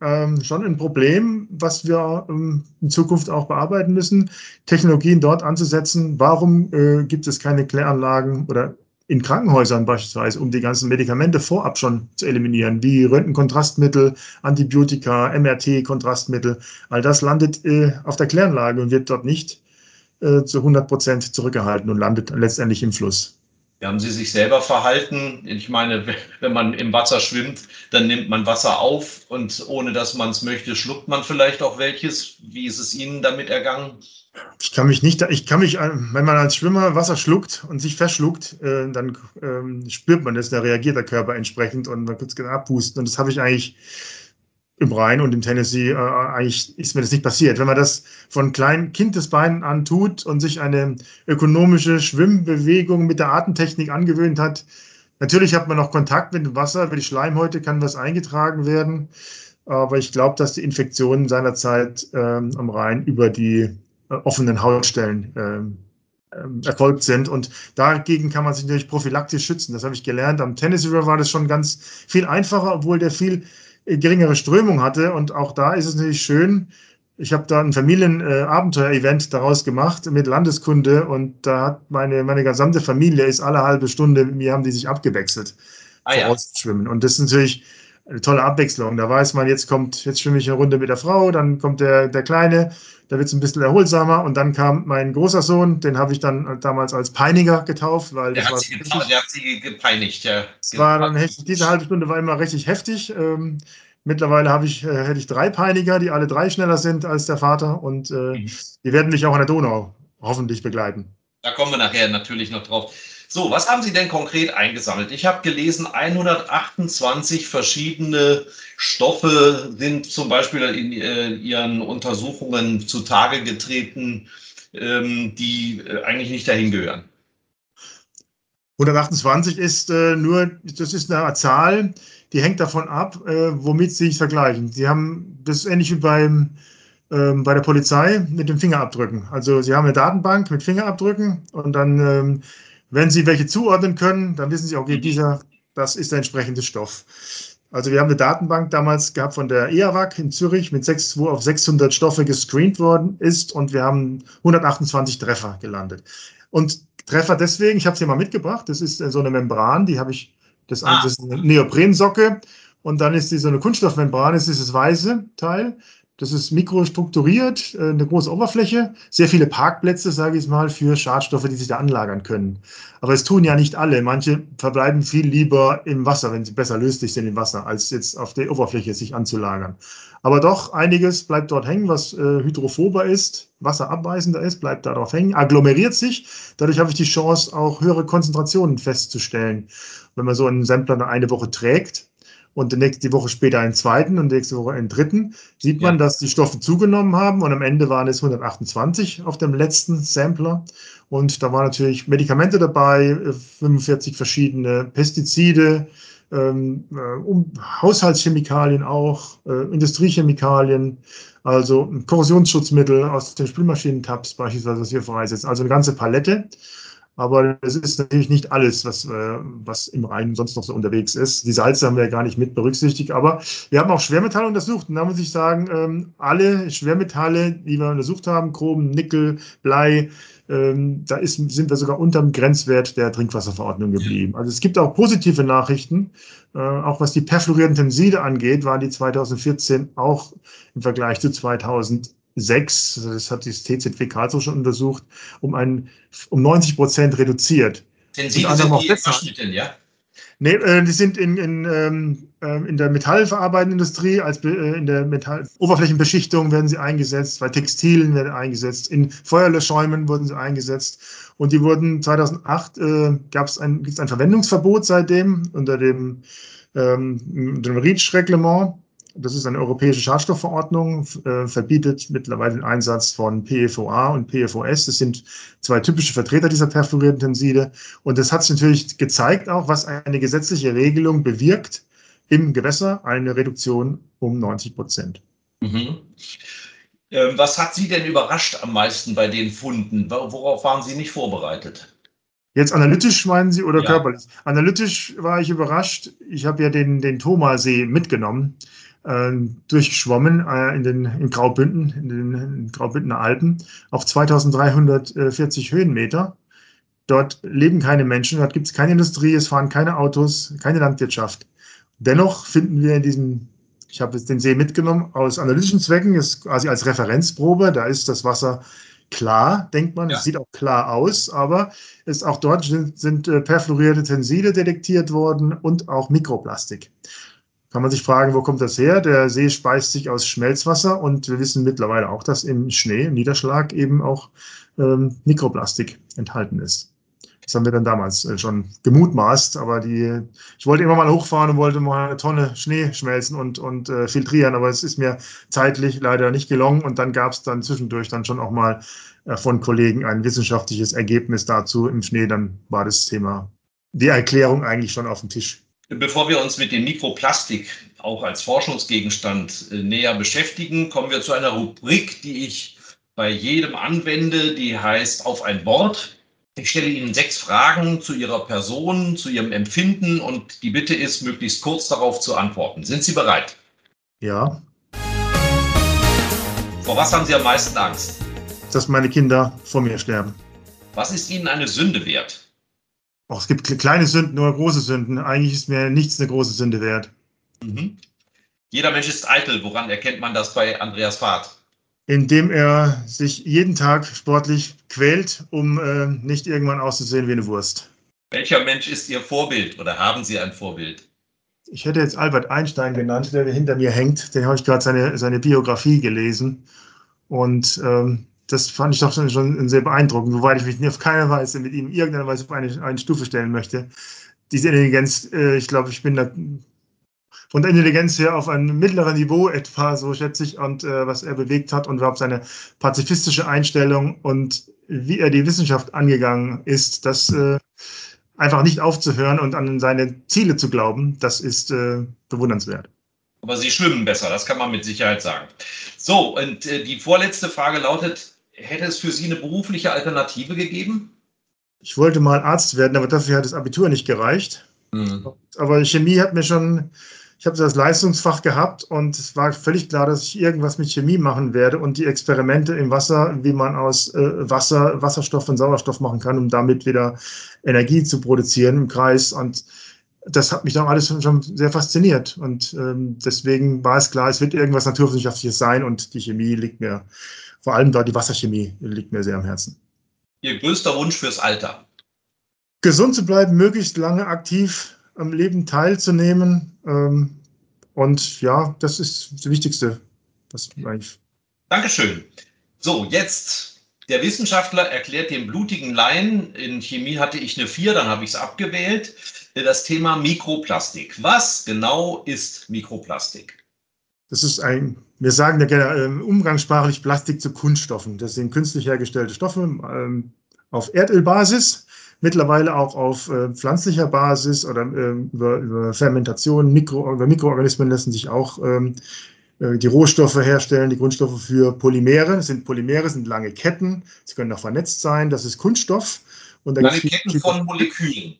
ähm, schon ein Problem, was wir ähm, in Zukunft auch bearbeiten müssen, Technologien dort anzusetzen. Warum äh, gibt es keine Kläranlagen oder in Krankenhäusern beispielsweise, um die ganzen Medikamente vorab schon zu eliminieren, wie Röntgenkontrastmittel, Antibiotika, MRT-Kontrastmittel. All das landet äh, auf der Kläranlage und wird dort nicht äh, zu 100 Prozent zurückgehalten und landet letztendlich im Fluss. Wie haben Sie sich selber verhalten? Ich meine, [laughs] wenn man im Wasser schwimmt, dann nimmt man Wasser auf und ohne dass man es möchte, schluckt man vielleicht auch welches. Wie ist es Ihnen damit ergangen? Ich kann mich nicht, ich kann mich, wenn man als Schwimmer Wasser schluckt und sich verschluckt, äh, dann ähm, spürt man das, da reagiert der Körper entsprechend und man kann es abpusten. Und das habe ich eigentlich im Rhein und im Tennessee, äh, eigentlich ist mir das nicht passiert. Wenn man das von kleinen Kindesbeinen an tut und sich eine ökonomische Schwimmbewegung mit der Atemtechnik angewöhnt hat, natürlich hat man noch Kontakt mit dem Wasser, über die Schleimhäute kann was eingetragen werden. Aber ich glaube, dass die Infektionen seinerzeit ähm, am Rhein über die äh, offenen Hautstellen ähm, ähm, erfolgt sind. Und dagegen kann man sich natürlich prophylaktisch schützen. Das habe ich gelernt. Am Tennessee River war das schon ganz viel einfacher, obwohl der viel geringere Strömung hatte. Und auch da ist es natürlich schön. Ich habe da ein Familienabenteuer-Event daraus gemacht mit Landeskunde und da hat meine, meine gesamte Familie ist alle halbe Stunde, mir haben die sich abgewechselt. Ah, ja. Schwimmen. Und das ist natürlich eine tolle Abwechslung. Da weiß man, jetzt kommt, jetzt schwimme ich eine Runde mit der Frau, dann kommt der, der Kleine, da wird es ein bisschen erholsamer und dann kam mein großer Sohn, den habe ich dann damals als Peiniger getauft, weil der das hat, sie getauft, der hat sie gepeinigt, ja. Es war dann heftig, diese halbe Stunde war immer richtig heftig. Ähm, mittlerweile habe ich, äh, hätte ich drei Peiniger, die alle drei schneller sind als der Vater und äh, mhm. die werden mich auch an der Donau hoffentlich begleiten. Da kommen wir nachher natürlich noch drauf. So, was haben Sie denn konkret eingesammelt? Ich habe gelesen, 128 verschiedene Stoffe sind zum Beispiel in äh, Ihren Untersuchungen zutage getreten, ähm, die äh, eigentlich nicht dahin gehören. 128 ist äh, nur, das ist eine Zahl, die hängt davon ab, äh, womit Sie sich vergleichen. Sie haben, das ähnlich wie beim, ähm, bei der Polizei mit den Fingerabdrücken. Also Sie haben eine Datenbank mit Fingerabdrücken und dann ähm, wenn Sie welche zuordnen können, dann wissen Sie, okay, mhm. dieser, das ist der entsprechende Stoff. Also wir haben eine Datenbank damals gehabt von der EAWAC in Zürich mit 6, wo auf 600 Stoffe gescreent worden ist und wir haben 128 Treffer gelandet. Und Treffer deswegen, ich habe es hier mal mitgebracht, das ist so eine Membran, die habe ich, das, ah. das ist eine Neoprensocke und dann ist die so eine Kunststoffmembran, das ist das weiße Teil. Das ist mikrostrukturiert, äh, eine große Oberfläche, sehr viele Parkplätze, sage ich mal, für Schadstoffe, die sich da anlagern können. Aber es tun ja nicht alle. Manche verbleiben viel lieber im Wasser, wenn sie besser löslich sind im Wasser, als jetzt auf der Oberfläche sich anzulagern. Aber doch, einiges bleibt dort hängen, was äh, hydrophober ist, wasserabweisender ist, bleibt darauf hängen, agglomeriert sich. Dadurch habe ich die Chance, auch höhere Konzentrationen festzustellen. Wenn man so einen Sampler eine Woche trägt, und die nächste Woche später einen zweiten und nächste Woche einen dritten, sieht man, ja. dass die Stoffe zugenommen haben und am Ende waren es 128 auf dem letzten Sampler. Und da waren natürlich Medikamente dabei, 45 äh, verschiedene Pestizide, ähm, äh, um, Haushaltschemikalien auch, äh, Industriechemikalien, also Korrosionsschutzmittel aus den Spülmaschinentabs beispielsweise, was wir freisetzen. Also eine ganze Palette. Aber es ist natürlich nicht alles, was, äh, was im Rhein sonst noch so unterwegs ist. Die Salze haben wir ja gar nicht mit berücksichtigt. Aber wir haben auch Schwermetalle untersucht. Und da muss ich sagen, ähm, alle Schwermetalle, die wir untersucht haben, Chrom, Nickel, Blei, ähm, da ist, sind wir sogar unter dem Grenzwert der Trinkwasserverordnung geblieben. Also es gibt auch positive Nachrichten. Äh, auch was die perfluorierten Tenside angeht, waren die 2014 auch im Vergleich zu 2000 sechs, das hat das TZW Karlsruhe schon untersucht, um, ein, um 90 Prozent reduziert. Tenside sind die verschnitten, ja? Nee, äh, die sind in, in, ähm, ähm, in der metallverarbeitenden Industrie, als äh, in der Metall Oberflächenbeschichtung werden sie eingesetzt, bei Textilen werden eingesetzt, in Feuerlöschschäumen wurden sie eingesetzt. Und die wurden 2008, äh, gab es ein, gibt's ein Verwendungsverbot seitdem unter dem, ähm, dem REACH-Reglement. Das ist eine europäische Schadstoffverordnung, äh, verbietet mittlerweile den Einsatz von PFOA und PFOS. Das sind zwei typische Vertreter dieser perfluorierten Tenside. Und das hat sich natürlich gezeigt auch, was eine gesetzliche Regelung bewirkt im Gewässer, eine Reduktion um 90 Prozent. Mhm. Ähm, was hat Sie denn überrascht am meisten bei den Funden? Worauf waren Sie nicht vorbereitet? Jetzt analytisch meinen Sie oder ja. körperlich? Analytisch war ich überrascht. Ich habe ja den, den Thomasee mitgenommen äh, durchgeschwommen äh, in den in Graubünden, in den in Graubündener Alpen, auf 2340 Höhenmeter. Dort leben keine Menschen, dort gibt es keine Industrie, es fahren keine Autos, keine Landwirtschaft. Dennoch finden wir in diesem, ich habe jetzt den See mitgenommen, aus analytischen Zwecken, ist quasi als Referenzprobe, da ist das Wasser klar, denkt man, ja. es sieht auch klar aus, aber ist auch dort sind, sind äh, perfluorierte Tenside detektiert worden und auch Mikroplastik kann man sich fragen, wo kommt das her? Der See speist sich aus Schmelzwasser und wir wissen mittlerweile auch, dass im Schnee, im Niederschlag eben auch ähm, Mikroplastik enthalten ist. Das haben wir dann damals äh, schon gemutmaßt, aber die, ich wollte immer mal hochfahren und wollte mal eine Tonne Schnee schmelzen und, und äh, filtrieren, aber es ist mir zeitlich leider nicht gelungen und dann gab es dann zwischendurch dann schon auch mal äh, von Kollegen ein wissenschaftliches Ergebnis dazu im Schnee, dann war das Thema, die Erklärung eigentlich schon auf dem Tisch. Bevor wir uns mit dem Mikroplastik auch als Forschungsgegenstand äh, näher beschäftigen, kommen wir zu einer Rubrik, die ich bei jedem anwende, die heißt auf ein Wort. Ich stelle Ihnen sechs Fragen zu Ihrer Person, zu Ihrem Empfinden und die Bitte ist, möglichst kurz darauf zu antworten. Sind Sie bereit? Ja. Vor was haben Sie am meisten Angst? Dass meine Kinder vor mir sterben. Was ist Ihnen eine Sünde wert? Oh, es gibt kleine Sünden oder große Sünden. Eigentlich ist mir nichts eine große Sünde wert. Mhm. Jeder Mensch ist eitel. Woran erkennt man das bei Andreas Fahrt? Indem er sich jeden Tag sportlich quält, um äh, nicht irgendwann auszusehen wie eine Wurst. Welcher Mensch ist Ihr Vorbild oder haben Sie ein Vorbild? Ich hätte jetzt Albert Einstein genannt, der hinter mir hängt. Den habe ich gerade seine, seine Biografie gelesen. Und ähm, das fand ich doch schon, schon sehr beeindruckend, wobei ich mich auf keine Weise mit ihm irgendeiner Weise auf eine, eine Stufe stellen möchte. Diese Intelligenz, äh, ich glaube, ich bin da von der Intelligenz her auf einem mittleren Niveau etwa, so schätze ich, und äh, was er bewegt hat und überhaupt seine pazifistische Einstellung und wie er die Wissenschaft angegangen ist, das äh, einfach nicht aufzuhören und an seine Ziele zu glauben, das ist äh, bewundernswert. Aber sie schwimmen besser, das kann man mit Sicherheit sagen. So, und äh, die vorletzte Frage lautet, hätte es für Sie eine berufliche Alternative gegeben? Ich wollte mal Arzt werden, aber dafür hat das Abitur nicht gereicht. Mhm. Aber Chemie hat mir schon, ich habe das Leistungsfach gehabt und es war völlig klar, dass ich irgendwas mit Chemie machen werde und die Experimente im Wasser, wie man aus äh, Wasser, Wasserstoff und Sauerstoff machen kann, um damit wieder Energie zu produzieren im Kreis. Und das hat mich dann alles schon sehr fasziniert. Und ähm, deswegen war es klar, es wird irgendwas Naturwissenschaftliches sein und die Chemie liegt mir, vor allem da die Wasserchemie liegt mir sehr am Herzen. Ihr größter Wunsch fürs Alter? Gesund zu bleiben, möglichst lange aktiv am Leben teilzunehmen. Ähm, und ja, das ist das Wichtigste. Was eigentlich Dankeschön. So, jetzt der Wissenschaftler erklärt dem blutigen Laien, in Chemie hatte ich eine 4, dann habe ich es abgewählt, das Thema Mikroplastik. Was genau ist Mikroplastik? Das ist ein, wir sagen ja gerne ähm, umgangssprachlich Plastik zu Kunststoffen. Das sind künstlich hergestellte Stoffe ähm, auf Erdölbasis, mittlerweile auch auf äh, pflanzlicher Basis oder ähm, über, über Fermentation, Mikro, über Mikroorganismen lassen sich auch äh, die Rohstoffe herstellen, die Grundstoffe für Polymere. Das sind Polymere, sind lange Ketten. Sie können auch vernetzt sein. Das ist Kunststoff. Und lange Ketten von Molekülen.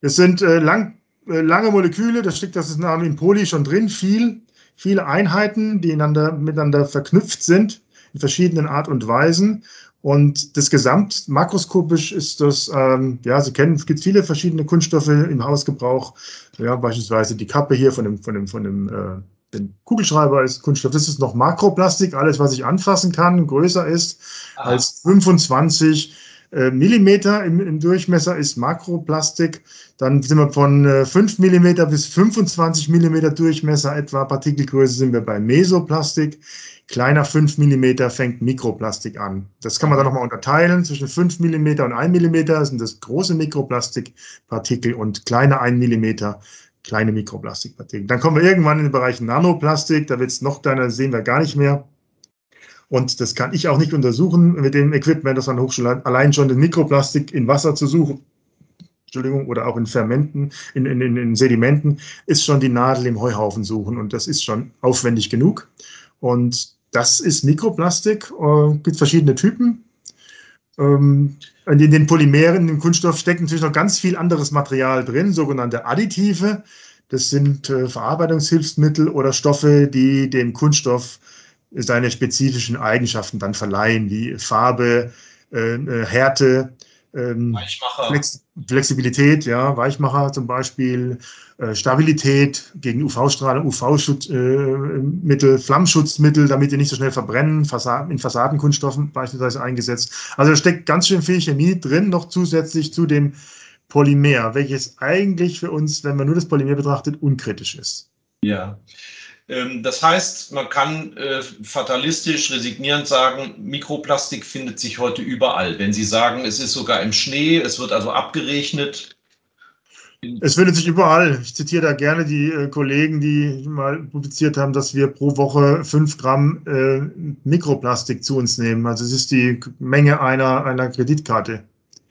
Es sind äh, lang, äh, lange Moleküle, das steckt das Name in Poly schon drin, viel, viele Einheiten, die einander, miteinander verknüpft sind in verschiedenen Art und Weisen. Und das Gesamt, makroskopisch ist das, ähm, ja, Sie kennen, es gibt viele verschiedene Kunststoffe im Hausgebrauch. Ja, beispielsweise die Kappe hier von dem, von dem, von dem äh, den Kugelschreiber ist Kunststoff. Das ist noch Makroplastik, alles, was ich anfassen kann, größer ist Aha. als 25 äh, Millimeter im, im, Durchmesser ist Makroplastik. Dann sind wir von äh, 5 Millimeter bis 25 Millimeter Durchmesser etwa Partikelgröße sind wir bei Mesoplastik. Kleiner 5 Millimeter fängt Mikroplastik an. Das kann man dann nochmal unterteilen. Zwischen 5 Millimeter und 1 Millimeter sind das große Mikroplastikpartikel und kleine 1 Millimeter kleine Mikroplastikpartikel. Dann kommen wir irgendwann in den Bereich Nanoplastik, da wird es noch kleiner, sehen wir gar nicht mehr. Und das kann ich auch nicht untersuchen mit dem Equipment, das an der Hochschule hat, allein schon den Mikroplastik in Wasser zu suchen. Entschuldigung, oder auch in Fermenten, in, in, in Sedimenten, ist schon die Nadel im Heuhaufen suchen und das ist schon aufwendig genug. Und das ist Mikroplastik, äh, gibt verschiedene Typen. Ähm, in den Polymeren, im Kunststoff steckt natürlich noch ganz viel anderes Material drin, sogenannte Additive. Das sind äh, Verarbeitungshilfsmittel oder Stoffe, die dem Kunststoff seine spezifischen Eigenschaften dann verleihen, wie Farbe, äh, äh Härte, ähm, Flex Flexibilität, ja, Weichmacher zum Beispiel, äh, Stabilität gegen UV-Strahlung, UV-Mittel, äh, Flammschutzmittel, damit die nicht so schnell verbrennen, Fassaden, in Fassadenkunststoffen beispielsweise eingesetzt. Also da steckt ganz schön viel Chemie drin, noch zusätzlich zu dem Polymer, welches eigentlich für uns, wenn man nur das Polymer betrachtet, unkritisch ist. Ja. Ähm, das heißt, man kann äh, fatalistisch, resignierend sagen, Mikroplastik findet sich heute überall. Wenn Sie sagen, es ist sogar im Schnee, es wird also abgerechnet. Es findet sich überall. Ich zitiere da gerne die äh, Kollegen, die mal publiziert haben, dass wir pro Woche fünf Gramm äh, Mikroplastik zu uns nehmen. Also es ist die Menge einer, einer Kreditkarte.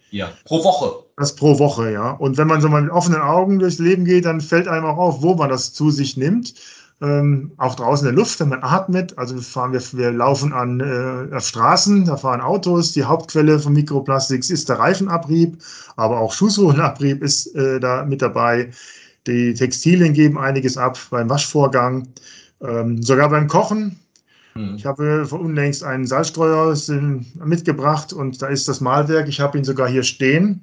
Ja, pro Woche. Das pro Woche, ja. Und wenn man so mal mit offenen Augen durchs Leben geht, dann fällt einem auch auf, wo man das zu sich nimmt ähm, auch draußen in der Luft, wenn man atmet. Also fahren wir, wir laufen an äh, auf Straßen, da fahren Autos. Die Hauptquelle von Mikroplastiks ist der Reifenabrieb, aber auch Schuhsohlenabrieb ist äh, da mit dabei. Die Textilien geben einiges ab beim Waschvorgang, ähm, sogar beim Kochen. Hm. Ich habe vor unlängst einen Salzstreuer mitgebracht und da ist das Malwerk. Ich habe ihn sogar hier stehen.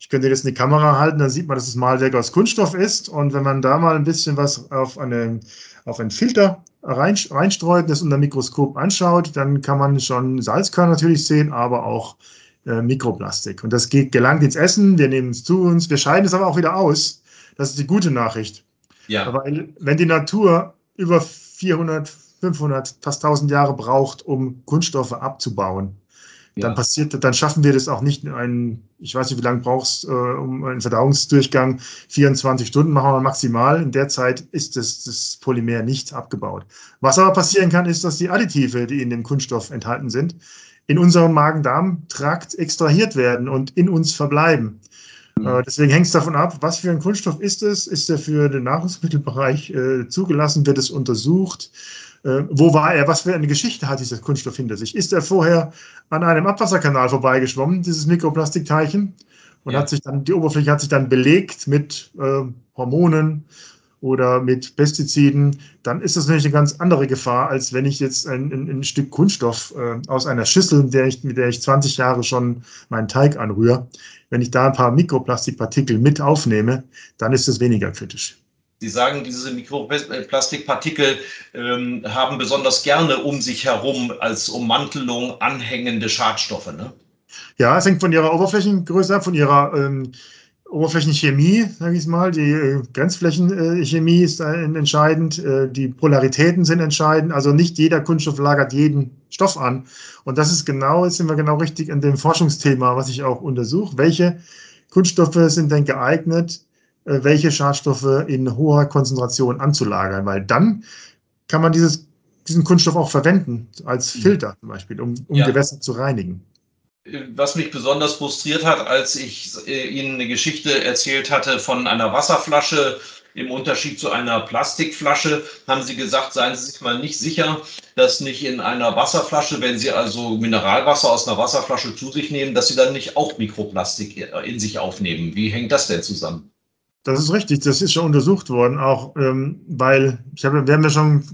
Ich könnte jetzt in die Kamera halten, dann sieht man, dass das Malwerk aus Kunststoff ist. Und wenn man da mal ein bisschen was auf, eine, auf einen Filter rein, reinstreut, das unter Mikroskop anschaut, dann kann man schon Salzkörner natürlich sehen, aber auch äh, Mikroplastik. Und das geht, gelangt ins Essen, wir nehmen es zu uns, wir scheiden es aber auch wieder aus. Das ist die gute Nachricht. Ja. Weil wenn die Natur über 400, 500, fast 1000 Jahre braucht, um Kunststoffe abzubauen, dann passiert, dann schaffen wir das auch nicht in einen, ich weiß nicht, wie lange brauchst äh, um einen Verdauungsdurchgang, 24 Stunden machen wir maximal. In der Zeit ist das, das Polymer nicht abgebaut. Was aber passieren kann, ist, dass die Additive, die in dem Kunststoff enthalten sind, in unserem Magen-Darm-Trakt extrahiert werden und in uns verbleiben. Mhm. Äh, deswegen hängt es davon ab, was für ein Kunststoff ist es? Ist er für den Nahrungsmittelbereich äh, zugelassen? Wird es untersucht? Äh, wo war er? Was für eine Geschichte hat dieser Kunststoff hinter sich? Ist er vorher an einem Abwasserkanal vorbeigeschwommen, dieses Mikroplastikteilchen? Und ja. hat sich dann, die Oberfläche hat sich dann belegt mit äh, Hormonen oder mit Pestiziden, dann ist das natürlich eine ganz andere Gefahr, als wenn ich jetzt ein, ein, ein Stück Kunststoff äh, aus einer Schüssel, mit der, ich, mit der ich 20 Jahre schon meinen Teig anrühre, wenn ich da ein paar Mikroplastikpartikel mit aufnehme, dann ist es weniger kritisch. Sie sagen, diese Mikroplastikpartikel ähm, haben besonders gerne um sich herum als Ummantelung anhängende Schadstoffe. Ne? Ja, es hängt von ihrer Oberflächengröße ab, von ihrer ähm, Oberflächenchemie, sage ich mal. Die äh, Grenzflächenchemie ist entscheidend, äh, die Polaritäten sind entscheidend. Also nicht jeder Kunststoff lagert jeden Stoff an. Und das ist genau, jetzt sind wir genau richtig an dem Forschungsthema, was ich auch untersuche. Welche Kunststoffe sind denn geeignet, äh, welche Schadstoffe in hoher Konzentration anzulagern? Weil dann kann man dieses, diesen Kunststoff auch verwenden als mhm. Filter zum Beispiel, um, um ja. Gewässer zu reinigen was mich besonders frustriert hat, als ich äh, Ihnen eine Geschichte erzählt hatte von einer Wasserflasche im Unterschied zu einer Plastikflasche, haben Sie gesagt, seien Sie sich mal nicht sicher, dass nicht in einer Wasserflasche, wenn Sie also Mineralwasser aus einer Wasserflasche zu sich nehmen, dass Sie dann nicht auch Mikroplastik in sich aufnehmen. Wie hängt das denn zusammen? Das ist richtig, das ist schon untersucht worden, auch ähm, weil, ich habe, wir haben ja schon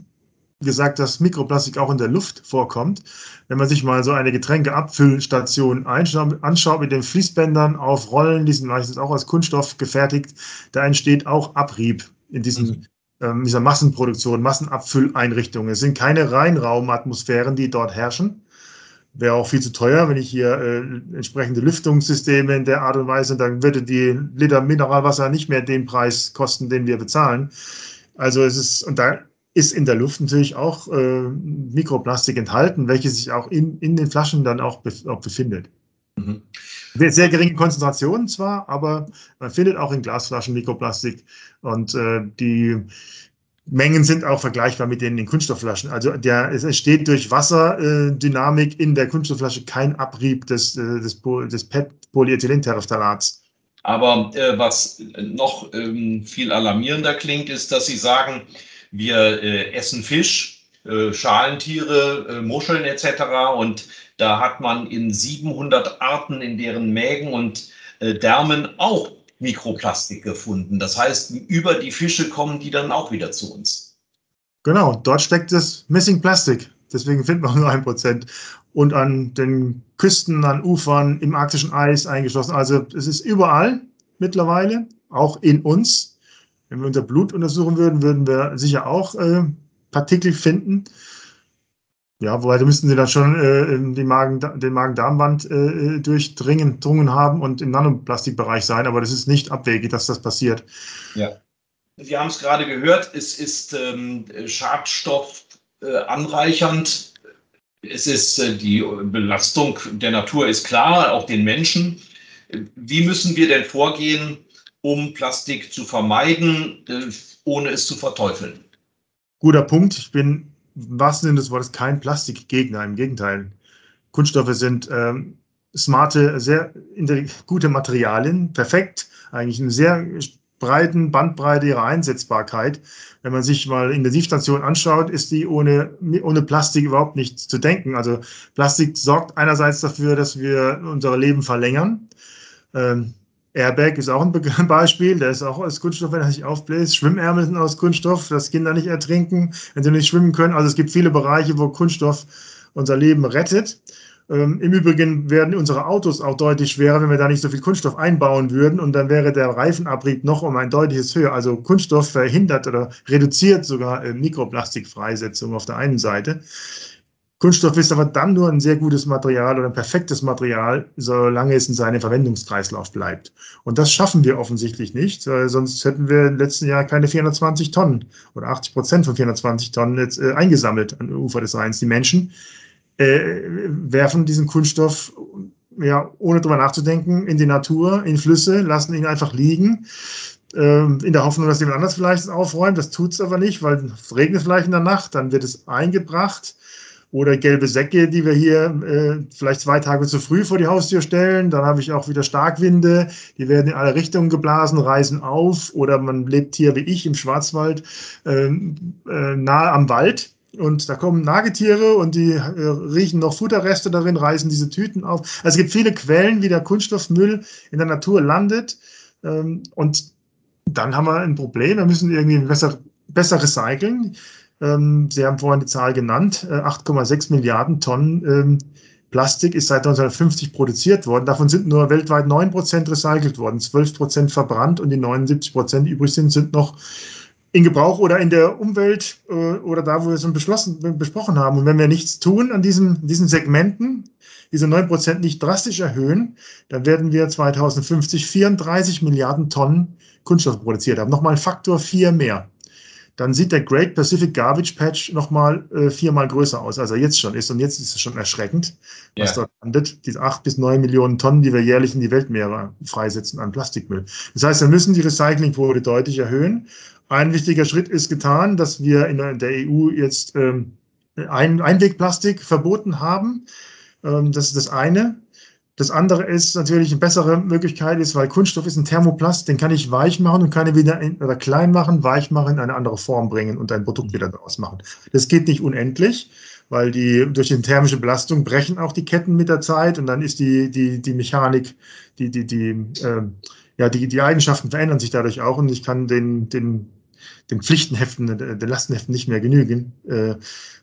gesagt, dass Mikroplastik auch in der Luft vorkommt. Wenn man sich mal so eine Getränkeabfüllstation anschaut mit den Fließbändern auf Rollen, die sind meistens auch aus Kunststoff gefertigt, da entsteht auch Abrieb in diesen, mhm. ähm, dieser Massenproduktion, Massenabfülleinrichtungen. Es sind keine Reinraumatmosphären, die dort herrschen. Wäre auch viel zu teuer, wenn ich hier äh, entsprechende Lüftungssysteme in der Art und Weise, dann würde die Liter Mineralwasser nicht mehr den Preis kosten, den wir bezahlen. Also es ist, und da ist in der Luft natürlich auch äh, Mikroplastik enthalten, welches sich auch in, in den Flaschen dann auch, bef auch befindet. Mhm. Sehr geringe Konzentrationen zwar, aber man findet auch in Glasflaschen Mikroplastik und äh, die Mengen sind auch vergleichbar mit denen in Kunststoffflaschen. Also der, es entsteht durch Wasserdynamik in der Kunststoffflasche kein Abrieb des, äh, des, des PET-Polyethylenterephthalats. Aber äh, was noch ähm, viel alarmierender klingt, ist, dass Sie sagen, wir äh, essen Fisch, äh, Schalentiere, äh, Muscheln etc. Und da hat man in 700 Arten in deren Mägen und äh, Därmen auch Mikroplastik gefunden. Das heißt, über die Fische kommen die dann auch wieder zu uns. Genau, dort steckt das Missing Plastic. Deswegen findet man nur ein Prozent. Und an den Küsten, an Ufern, im arktischen Eis eingeschlossen. Also es ist überall mittlerweile, auch in uns. Wenn wir unser Blut untersuchen würden, würden wir sicher auch äh, Partikel finden. Ja, wobei da müssten sie dann schon äh, die Magen, den Magen-Darm-Wand äh, durchdringen drungen haben und im Nanoplastikbereich sein, aber das ist nicht abwegig, dass das passiert. Ja. Sie haben es gerade gehört, es ist ähm, Schadstoff äh, anreichernd. Es ist äh, die Belastung der Natur ist klar, auch den Menschen. Wie müssen wir denn vorgehen, um Plastik zu vermeiden, äh, ohne es zu verteufeln. Guter Punkt. Ich bin im wahrsten Sinne des Wortes kein Plastikgegner. Im Gegenteil. Kunststoffe sind ähm, smarte, sehr gute Materialien. Perfekt. Eigentlich eine sehr breiten Bandbreite ihrer Einsetzbarkeit. Wenn man sich mal Intensivstation anschaut, ist die ohne, ohne Plastik überhaupt nicht zu denken. Also Plastik sorgt einerseits dafür, dass wir unser Leben verlängern. Ähm, Airbag ist auch ein [laughs] Beispiel, der ist auch aus Kunststoff, wenn er sich aufbläst. Schwimmärmel sind aus Kunststoff, dass Kinder nicht ertrinken, wenn sie nicht schwimmen können. Also es gibt viele Bereiche, wo Kunststoff unser Leben rettet. Ähm, Im Übrigen werden unsere Autos auch deutlich schwerer, wenn wir da nicht so viel Kunststoff einbauen würden. Und dann wäre der Reifenabrieb noch um ein deutliches höher. Also Kunststoff verhindert oder reduziert sogar äh, Mikroplastikfreisetzung auf der einen Seite. Kunststoff ist aber dann nur ein sehr gutes Material oder ein perfektes Material, solange es in seinem Verwendungskreislauf bleibt. Und das schaffen wir offensichtlich nicht, sonst hätten wir im letzten Jahr keine 420 Tonnen oder 80 Prozent von 420 Tonnen jetzt äh, eingesammelt an Ufer des Rheins. Die Menschen äh, werfen diesen Kunststoff ja, ohne drüber nachzudenken, in die Natur, in Flüsse, lassen ihn einfach liegen ähm, in der Hoffnung, dass jemand anders vielleicht aufräumt. Das tut es aber nicht, weil es regnet vielleicht in der Nacht, dann wird es eingebracht oder gelbe Säcke, die wir hier äh, vielleicht zwei Tage zu früh vor die Haustür stellen. Dann habe ich auch wieder Starkwinde, die werden in alle Richtungen geblasen, reisen auf. Oder man lebt hier wie ich im Schwarzwald äh, äh, nahe am Wald. Und da kommen Nagetiere und die äh, riechen noch Futterreste darin, reißen diese Tüten auf. Also es gibt viele Quellen, wie der Kunststoffmüll in der Natur landet. Ähm, und dann haben wir ein Problem. Wir müssen irgendwie besser, besser recyceln. Ähm, Sie haben vorhin die Zahl genannt, 8,6 äh, Milliarden Tonnen ähm, Plastik ist seit 1950 produziert worden. Davon sind nur weltweit 9 Prozent recycelt worden, 12 Prozent verbrannt und die 79 Prozent, die übrig sind, sind noch in Gebrauch oder in der Umwelt äh, oder da, wo wir es beschlossen, besprochen haben. Und wenn wir nichts tun an diesen, diesen Segmenten, diese 9 Prozent nicht drastisch erhöhen, dann werden wir 2050 34 Milliarden Tonnen Kunststoff produziert haben. Nochmal ein Faktor 4 mehr dann sieht der Great Pacific Garbage Patch nochmal äh, viermal größer aus, als er jetzt schon ist. Und jetzt ist es schon erschreckend, was ja. dort landet. Diese acht bis neun Millionen Tonnen, die wir jährlich in die Weltmeere freisetzen an Plastikmüll. Das heißt, wir müssen die Recyclingquote deutlich erhöhen. Ein wichtiger Schritt ist getan, dass wir in der EU jetzt ähm, ein Einwegplastik verboten haben. Ähm, das ist das eine. Das andere ist natürlich eine bessere Möglichkeit ist, weil Kunststoff ist ein Thermoplast, den kann ich weich machen und kann ihn wieder in, oder klein machen, weich machen, in eine andere Form bringen und ein Produkt wieder daraus machen. Das geht nicht unendlich, weil die durch die thermische Belastung brechen auch die Ketten mit der Zeit und dann ist die, die, die Mechanik, die, die, die, äh, ja, die, die Eigenschaften verändern sich dadurch auch und ich kann den, den den Pflichtenheften, den Lastenheften nicht mehr genügen. Äh,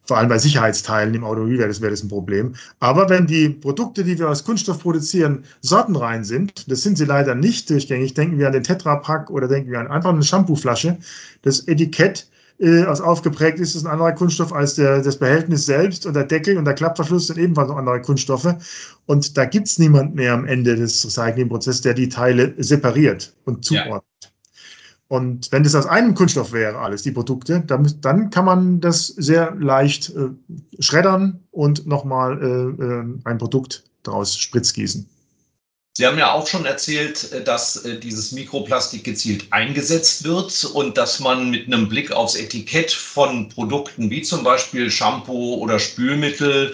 vor allem bei Sicherheitsteilen im Automobil wäre das, wäre das ein Problem. Aber wenn die Produkte, die wir aus Kunststoff produzieren, sortenrein sind, das sind sie leider nicht durchgängig. Denken wir an den Tetra-Pack oder denken wir an einfach eine Shampooflasche. Das Etikett äh, aus aufgeprägt ist, ist ein anderer Kunststoff als der, das Behältnis selbst und der Deckel und der Klappverschluss sind ebenfalls noch andere Kunststoffe. Und da gibt es niemand mehr am Ende des Recyclingprozesses, der die Teile separiert und zuordnet. Ja. Und wenn das aus einem Kunststoff wäre, alles, die Produkte, dann, dann kann man das sehr leicht äh, schreddern und nochmal äh, äh, ein Produkt daraus spritzgießen. Sie haben ja auch schon erzählt, äh, dass äh, dieses Mikroplastik gezielt eingesetzt wird und dass man mit einem Blick aufs Etikett von Produkten wie zum Beispiel Shampoo oder Spülmittel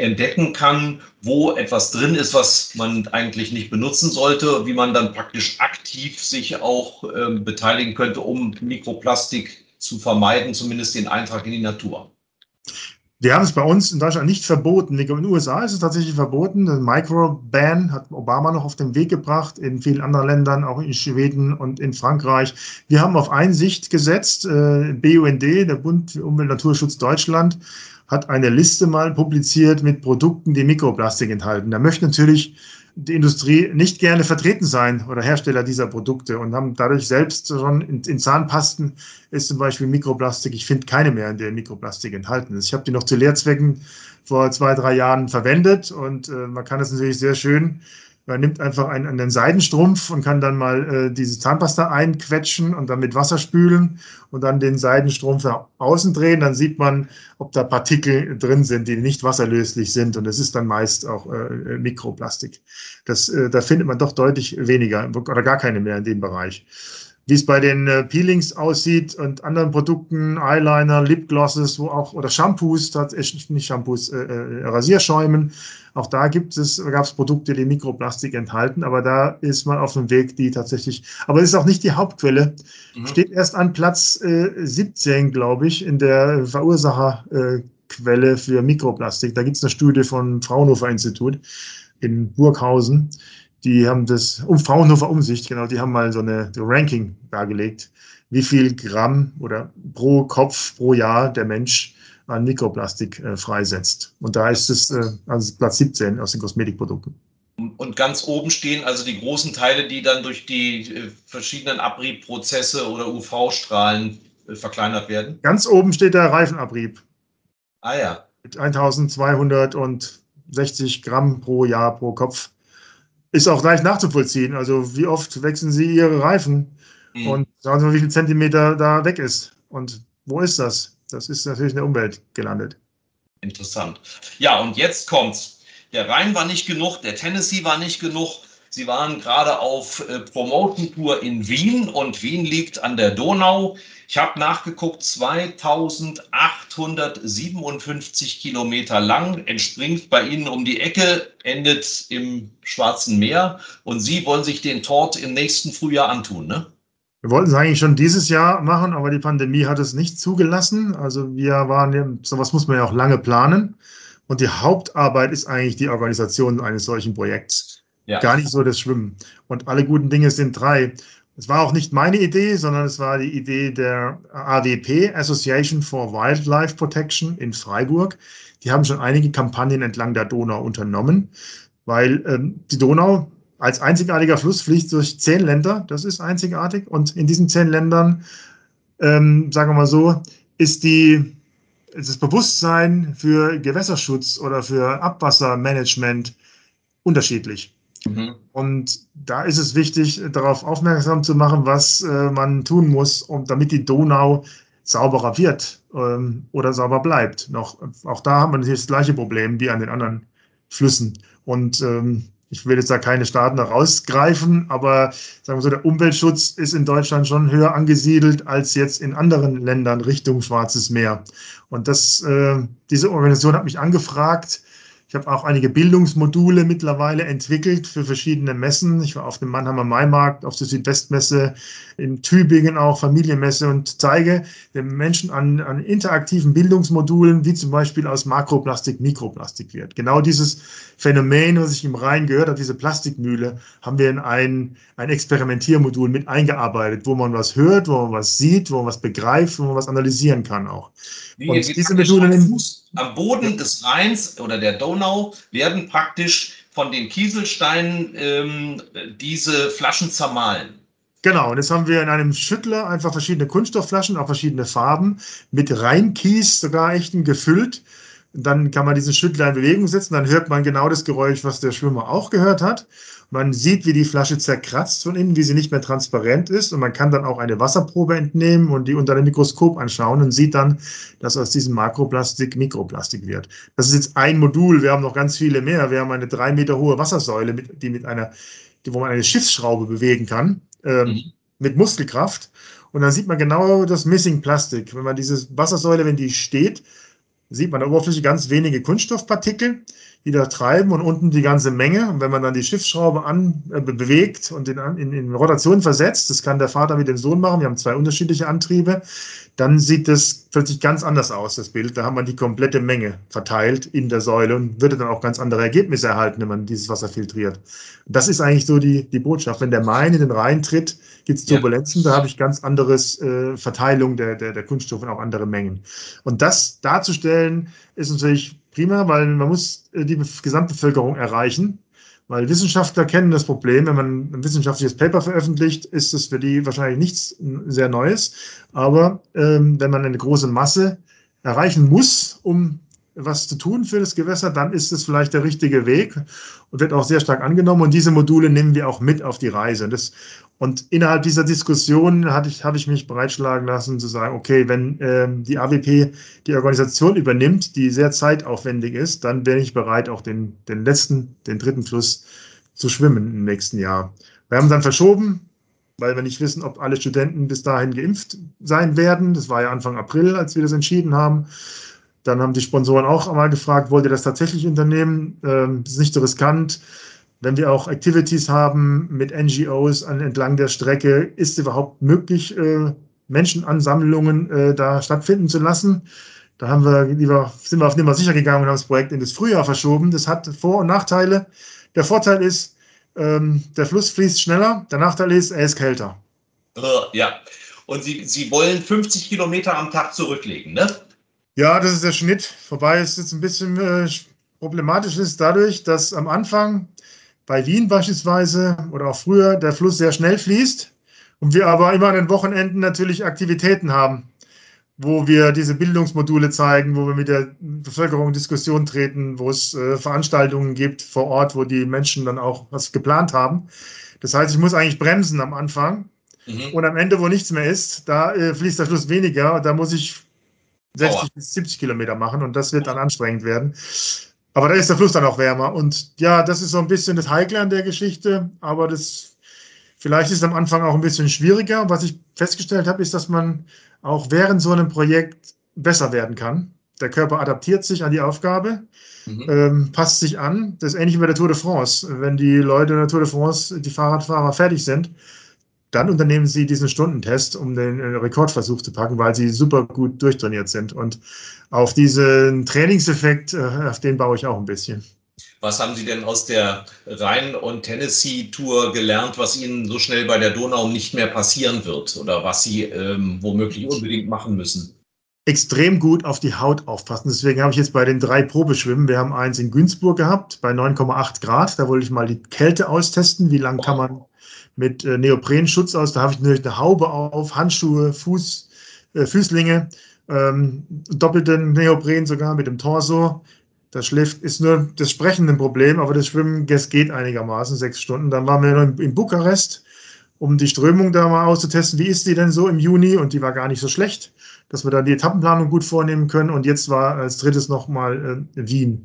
entdecken kann, wo etwas drin ist, was man eigentlich nicht benutzen sollte, wie man dann praktisch aktiv sich auch äh, beteiligen könnte, um Mikroplastik zu vermeiden, zumindest den Eintrag in die Natur. Wir haben es bei uns in Deutschland nicht verboten. In den USA ist es tatsächlich verboten. Der Microban hat Obama noch auf den Weg gebracht, in vielen anderen Ländern, auch in Schweden und in Frankreich. Wir haben auf Einsicht gesetzt. Äh, BUND, der Bund für Umwelt Naturschutz Deutschland, hat eine Liste mal publiziert mit Produkten, die Mikroplastik enthalten. Da möchte natürlich die Industrie nicht gerne vertreten sein oder Hersteller dieser Produkte und haben dadurch selbst schon in, in Zahnpasten ist zum Beispiel Mikroplastik. Ich finde keine mehr, in der Mikroplastik enthalten ist. Ich habe die noch zu Lehrzwecken vor zwei, drei Jahren verwendet und äh, man kann das natürlich sehr schön man nimmt einfach einen, einen Seidenstrumpf und kann dann mal äh, diese Zahnpasta einquetschen und dann mit Wasser spülen und dann den Seidenstrumpf nach außen drehen. Dann sieht man, ob da Partikel drin sind, die nicht wasserlöslich sind. Und das ist dann meist auch äh, Mikroplastik. Das, äh, da findet man doch deutlich weniger oder gar keine mehr in dem Bereich wie es bei den äh, Peelings aussieht und anderen Produkten, Eyeliner, Lipglosses, wo auch, oder Shampoos, tatsächlich nicht Shampoos, äh, äh, Rasierschäumen. Auch da gibt es, gab es Produkte, die Mikroplastik enthalten, aber da ist man auf dem Weg, die tatsächlich, aber es ist auch nicht die Hauptquelle. Mhm. Steht erst an Platz äh, 17, glaube ich, in der Verursacherquelle für Mikroplastik. Da gibt es eine Studie vom Fraunhofer Institut in Burghausen die haben das, um Fraunhofer Umsicht, genau, die haben mal so eine so Ranking dargelegt, wie viel Gramm oder pro Kopf pro Jahr der Mensch an Mikroplastik äh, freisetzt. Und da ist es äh, also Platz 17 aus den Kosmetikprodukten. Und ganz oben stehen also die großen Teile, die dann durch die äh, verschiedenen Abriebprozesse oder UV-Strahlen äh, verkleinert werden? Ganz oben steht der Reifenabrieb. Ah ja. Mit 1260 Gramm pro Jahr pro Kopf ist auch leicht nachzuvollziehen. Also wie oft wechseln Sie Ihre Reifen mhm. und sagen Sie mal, wie viel Zentimeter da weg ist. Und wo ist das? Das ist natürlich in der Umwelt gelandet. Interessant. Ja, und jetzt kommt's. Der Rhein war nicht genug, der Tennessee war nicht genug. Sie waren gerade auf äh, Promotion-Tour in Wien und Wien liegt an der Donau. Ich habe nachgeguckt, 2857 Kilometer lang, entspringt bei Ihnen um die Ecke, endet im Schwarzen Meer und Sie wollen sich den Tort im nächsten Frühjahr antun, ne? Wir wollten es eigentlich schon dieses Jahr machen, aber die Pandemie hat es nicht zugelassen. Also wir waren, sowas muss man ja auch lange planen. Und die Hauptarbeit ist eigentlich die Organisation eines solchen Projekts. Ja. Gar nicht so das Schwimmen. Und alle guten Dinge sind drei. Es war auch nicht meine Idee, sondern es war die Idee der AWP, Association for Wildlife Protection in Freiburg. Die haben schon einige Kampagnen entlang der Donau unternommen, weil ähm, die Donau als einzigartiger Fluss fließt durch zehn Länder. Das ist einzigartig. Und in diesen zehn Ländern, ähm, sagen wir mal so, ist die, ist das Bewusstsein für Gewässerschutz oder für Abwassermanagement unterschiedlich. Mhm. Und da ist es wichtig, darauf aufmerksam zu machen, was äh, man tun muss, um, damit die Donau sauberer wird ähm, oder sauber bleibt. Noch, auch da haben wir natürlich das gleiche Problem wie an den anderen Flüssen. Und ähm, ich will jetzt da keine Staaten rausgreifen, aber sagen wir so, der Umweltschutz ist in Deutschland schon höher angesiedelt als jetzt in anderen Ländern Richtung Schwarzes Meer. Und das, äh, diese Organisation hat mich angefragt, ich habe auch einige Bildungsmodule mittlerweile entwickelt für verschiedene Messen. Ich war auf dem Mannheimer Maimarkt, auf der Südwestmesse, in Tübingen auch, Familienmesse und zeige den Menschen an, an interaktiven Bildungsmodulen, wie zum Beispiel aus Makroplastik Mikroplastik wird. Genau dieses Phänomen, was ich im Rhein gehört habe, diese Plastikmühle, haben wir in ein, ein Experimentiermodul mit eingearbeitet, wo man was hört, wo man was sieht, wo man was begreift, wo man was analysieren kann auch. Wie, und diese am, Fuß, am Boden des Rheins oder der Donau werden praktisch von den Kieselsteinen ähm, diese Flaschen zermahlen. Genau, und jetzt haben wir in einem Schüttler einfach verschiedene Kunststoffflaschen, auch verschiedene Farben, mit Reinkies sogar echten gefüllt. Dann kann man diesen Schüttler in Bewegung setzen, dann hört man genau das Geräusch, was der Schwimmer auch gehört hat. Man sieht, wie die Flasche zerkratzt von innen, wie sie nicht mehr transparent ist. Und man kann dann auch eine Wasserprobe entnehmen und die unter dem Mikroskop anschauen und sieht dann, dass aus diesem Makroplastik Mikroplastik wird. Das ist jetzt ein Modul. Wir haben noch ganz viele mehr. Wir haben eine drei Meter hohe Wassersäule, die mit einer, wo man eine Schiffsschraube bewegen kann, ähm, mhm. mit Muskelkraft. Und dann sieht man genau das Missing Plastik. Wenn man diese Wassersäule, wenn die steht, sieht man an der Oberfläche ganz wenige Kunststoffpartikel, die da treiben und unten die ganze Menge. Und wenn man dann die Schiffsschraube an, äh, bewegt und in, in, in, Rotation versetzt, das kann der Vater mit dem Sohn machen, wir haben zwei unterschiedliche Antriebe, dann sieht das plötzlich ganz anders aus, das Bild. Da haben wir die komplette Menge verteilt in der Säule und würde dann auch ganz andere Ergebnisse erhalten, wenn man dieses Wasser filtriert. Das ist eigentlich so die, die Botschaft. Wenn der Main in den Rhein tritt, gibt es Turbulenzen, ja. da habe ich ganz anderes äh, Verteilung der, der, der Kunststoffe und auch andere Mengen. Und das darzustellen, ist natürlich prima, weil man muss äh, die Gesamtbevölkerung erreichen. Weil Wissenschaftler kennen das Problem, wenn man ein wissenschaftliches Paper veröffentlicht, ist es für die wahrscheinlich nichts sehr Neues. Aber ähm, wenn man eine große Masse erreichen muss, um was zu tun für das Gewässer, dann ist es vielleicht der richtige Weg und wird auch sehr stark angenommen. Und diese Module nehmen wir auch mit auf die Reise. Und, das, und innerhalb dieser Diskussion hatte ich, habe ich mich breitschlagen lassen zu sagen, okay, wenn ähm, die AWP die Organisation übernimmt, die sehr zeitaufwendig ist, dann wäre ich bereit, auch den, den letzten, den dritten Fluss zu schwimmen im nächsten Jahr. Wir haben dann verschoben, weil wir nicht wissen, ob alle Studenten bis dahin geimpft sein werden. Das war ja Anfang April, als wir das entschieden haben. Dann haben die Sponsoren auch einmal gefragt, wollt ihr das tatsächlich unternehmen? Ähm, ist nicht so riskant. Wenn wir auch Activities haben mit NGOs an, entlang der Strecke, ist es überhaupt möglich, äh, Menschenansammlungen äh, da stattfinden zu lassen? Da haben wir lieber, sind wir auf Nimmer sicher gegangen und haben das Projekt in das Frühjahr verschoben. Das hat Vor- und Nachteile. Der Vorteil ist, ähm, der Fluss fließt schneller. Der Nachteil ist, er ist kälter. Ja. Und Sie, Sie wollen 50 Kilometer am Tag zurücklegen, ne? Ja, das ist der Schnitt. Wobei es jetzt ein bisschen äh, problematisch ist dadurch, dass am Anfang bei Wien beispielsweise oder auch früher der Fluss sehr schnell fließt und wir aber immer an den Wochenenden natürlich Aktivitäten haben, wo wir diese Bildungsmodule zeigen, wo wir mit der Bevölkerung in Diskussion treten, wo es äh, Veranstaltungen gibt vor Ort, wo die Menschen dann auch was geplant haben. Das heißt, ich muss eigentlich bremsen am Anfang. Mhm. Und am Ende, wo nichts mehr ist, da äh, fließt der Fluss weniger. Da muss ich 60 Aua. bis 70 Kilometer machen und das wird dann anstrengend werden. Aber da ist der Fluss dann auch wärmer. Und ja, das ist so ein bisschen das Heikle an der Geschichte, aber das vielleicht ist es am Anfang auch ein bisschen schwieriger. Was ich festgestellt habe, ist, dass man auch während so einem Projekt besser werden kann. Der Körper adaptiert sich an die Aufgabe, mhm. ähm, passt sich an. Das ist ähnlich wie bei der Tour de France. Wenn die Leute in der Tour de France, die Fahrradfahrer fertig sind, dann unternehmen sie diesen Stundentest, um den äh, Rekordversuch zu packen, weil sie super gut durchtrainiert sind. Und auf diesen Trainingseffekt, äh, auf den baue ich auch ein bisschen. Was haben Sie denn aus der Rhein- und Tennessee-Tour gelernt, was Ihnen so schnell bei der Donau nicht mehr passieren wird oder was Sie ähm, womöglich unbedingt machen müssen? extrem gut auf die Haut aufpassen. Deswegen habe ich jetzt bei den drei Probeschwimmen, wir haben eins in Günzburg gehabt bei 9,8 Grad. Da wollte ich mal die Kälte austesten. Wie lange kann man mit äh, Neoprenschutz aus? Da habe ich natürlich eine Haube auf, Handschuhe, Fuß, äh, Füßlinge, ähm, doppelten Neopren sogar mit dem Torso. Das schläft, ist nur das Sprechen ein Problem, aber das Schwimmen, das geht einigermaßen, sechs Stunden. Dann waren wir noch in, in Bukarest, um die Strömung da mal auszutesten. Wie ist die denn so im Juni? Und die war gar nicht so schlecht dass wir da die Etappenplanung gut vornehmen können. Und jetzt war als drittes nochmal äh, Wien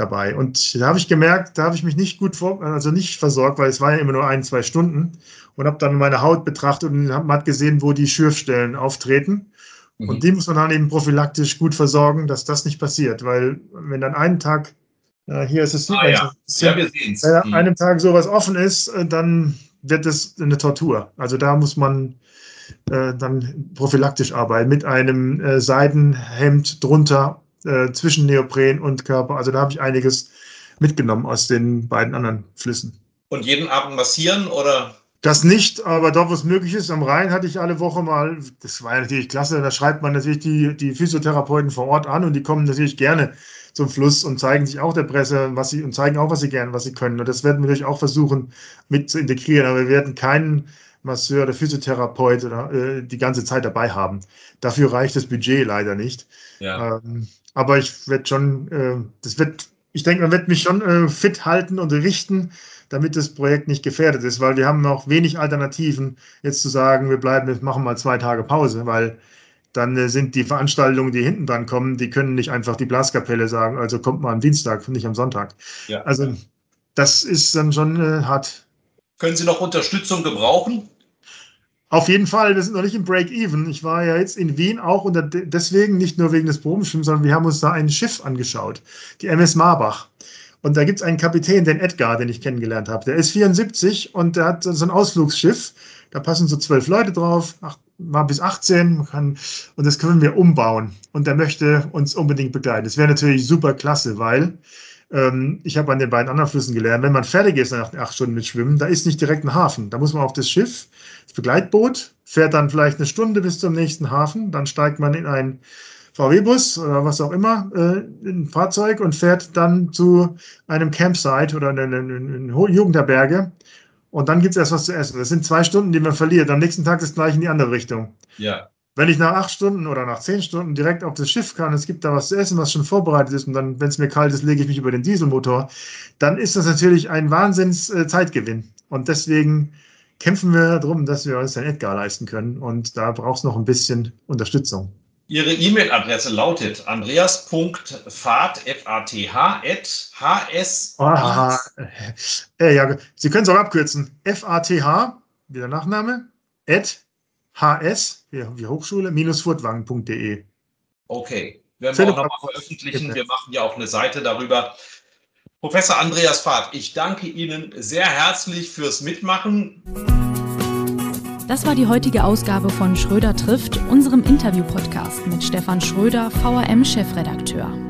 dabei. Und da habe ich gemerkt, da habe ich mich nicht gut vor, also nicht versorgt, weil es war ja immer nur ein, zwei Stunden und habe dann meine Haut betrachtet und habe gesehen, wo die Schürfstellen auftreten. Mhm. Und die muss man dann eben prophylaktisch gut versorgen, dass das nicht passiert, weil wenn dann einen Tag, äh, hier ist es, ah, ja. ja, wir sehen es. Äh, mhm. einem Tag sowas offen ist, äh, dann wird es eine Tortur. Also da muss man äh, dann prophylaktisch arbeiten mit einem äh, Seidenhemd drunter äh, zwischen Neopren und Körper. Also da habe ich einiges mitgenommen aus den beiden anderen Flüssen. Und jeden Abend massieren oder? Das nicht, aber doch, was möglich ist. Am Rhein hatte ich alle Woche mal, das war natürlich klasse, da schreibt man natürlich die, die Physiotherapeuten vor Ort an und die kommen natürlich gerne zum Fluss und zeigen sich auch der Presse, was sie und zeigen auch, was sie gerne, was sie können. Und das werden wir natürlich auch versuchen mit zu integrieren. Aber wir werden keinen Masseur oder Physiotherapeut oder, äh, die ganze Zeit dabei haben. Dafür reicht das Budget leider nicht. Ja. Ähm, aber ich werde schon, äh, das wird, ich denke, man wird mich schon äh, fit halten und richten, damit das Projekt nicht gefährdet ist, weil wir haben noch wenig Alternativen, jetzt zu sagen, wir bleiben, wir machen mal zwei Tage Pause, weil dann äh, sind die Veranstaltungen, die hinten dran kommen, die können nicht einfach die Blaskapelle sagen, also kommt mal am Dienstag, nicht am Sonntag. Ja. Also das ist dann schon äh, hart können Sie noch Unterstützung gebrauchen? Auf jeden Fall, wir sind noch nicht im Break-Even. Ich war ja jetzt in Wien auch und deswegen nicht nur wegen des Probenschwimmens, sondern wir haben uns da ein Schiff angeschaut, die MS Marbach. Und da gibt es einen Kapitän, den Edgar, den ich kennengelernt habe. Der ist 74 und der hat so ein Ausflugsschiff. Da passen so zwölf Leute drauf, mal bis 18. Kann, und das können wir umbauen. Und der möchte uns unbedingt begleiten. Das wäre natürlich super klasse, weil ähm, ich habe an den beiden anderen Flüssen gelernt, wenn man fertig ist nach acht Stunden mit Schwimmen, da ist nicht direkt ein Hafen. Da muss man auf das Schiff, das Begleitboot, fährt dann vielleicht eine Stunde bis zum nächsten Hafen, dann steigt man in ein VW-Bus oder was auch immer, äh, ein Fahrzeug und fährt dann zu einem Campsite oder in, in, in Jugendherberge. Und dann gibt es erst was zu essen. Das sind zwei Stunden, die man verliert. Am nächsten Tag ist gleich in die andere Richtung. Ja. Wenn ich nach acht Stunden oder nach zehn Stunden direkt auf das Schiff kann, es gibt da was zu essen, was schon vorbereitet ist, und dann, wenn es mir kalt ist, lege ich mich über den Dieselmotor, dann ist das natürlich ein Wahnsinns äh. Und deswegen kämpfen wir darum, dass wir uns ein Edgar leisten können. Und da braucht es noch ein bisschen Unterstützung. Ihre E-Mail-Adresse lautet andreas.fahrt, F-A-T-H, at hs. Ah, äh, ja, Sie können es auch abkürzen. F-A-T-H, wie der Nachname, at hs, wie Hochschule, furtwangen.de. Okay, werden wir auch nochmal veröffentlichen. Wir machen ja auch eine Seite darüber. Professor Andreas Fahrt, ich danke Ihnen sehr herzlich fürs Mitmachen. Das war die heutige Ausgabe von Schröder trifft, unserem Interview-Podcast mit Stefan Schröder, VRM-Chefredakteur.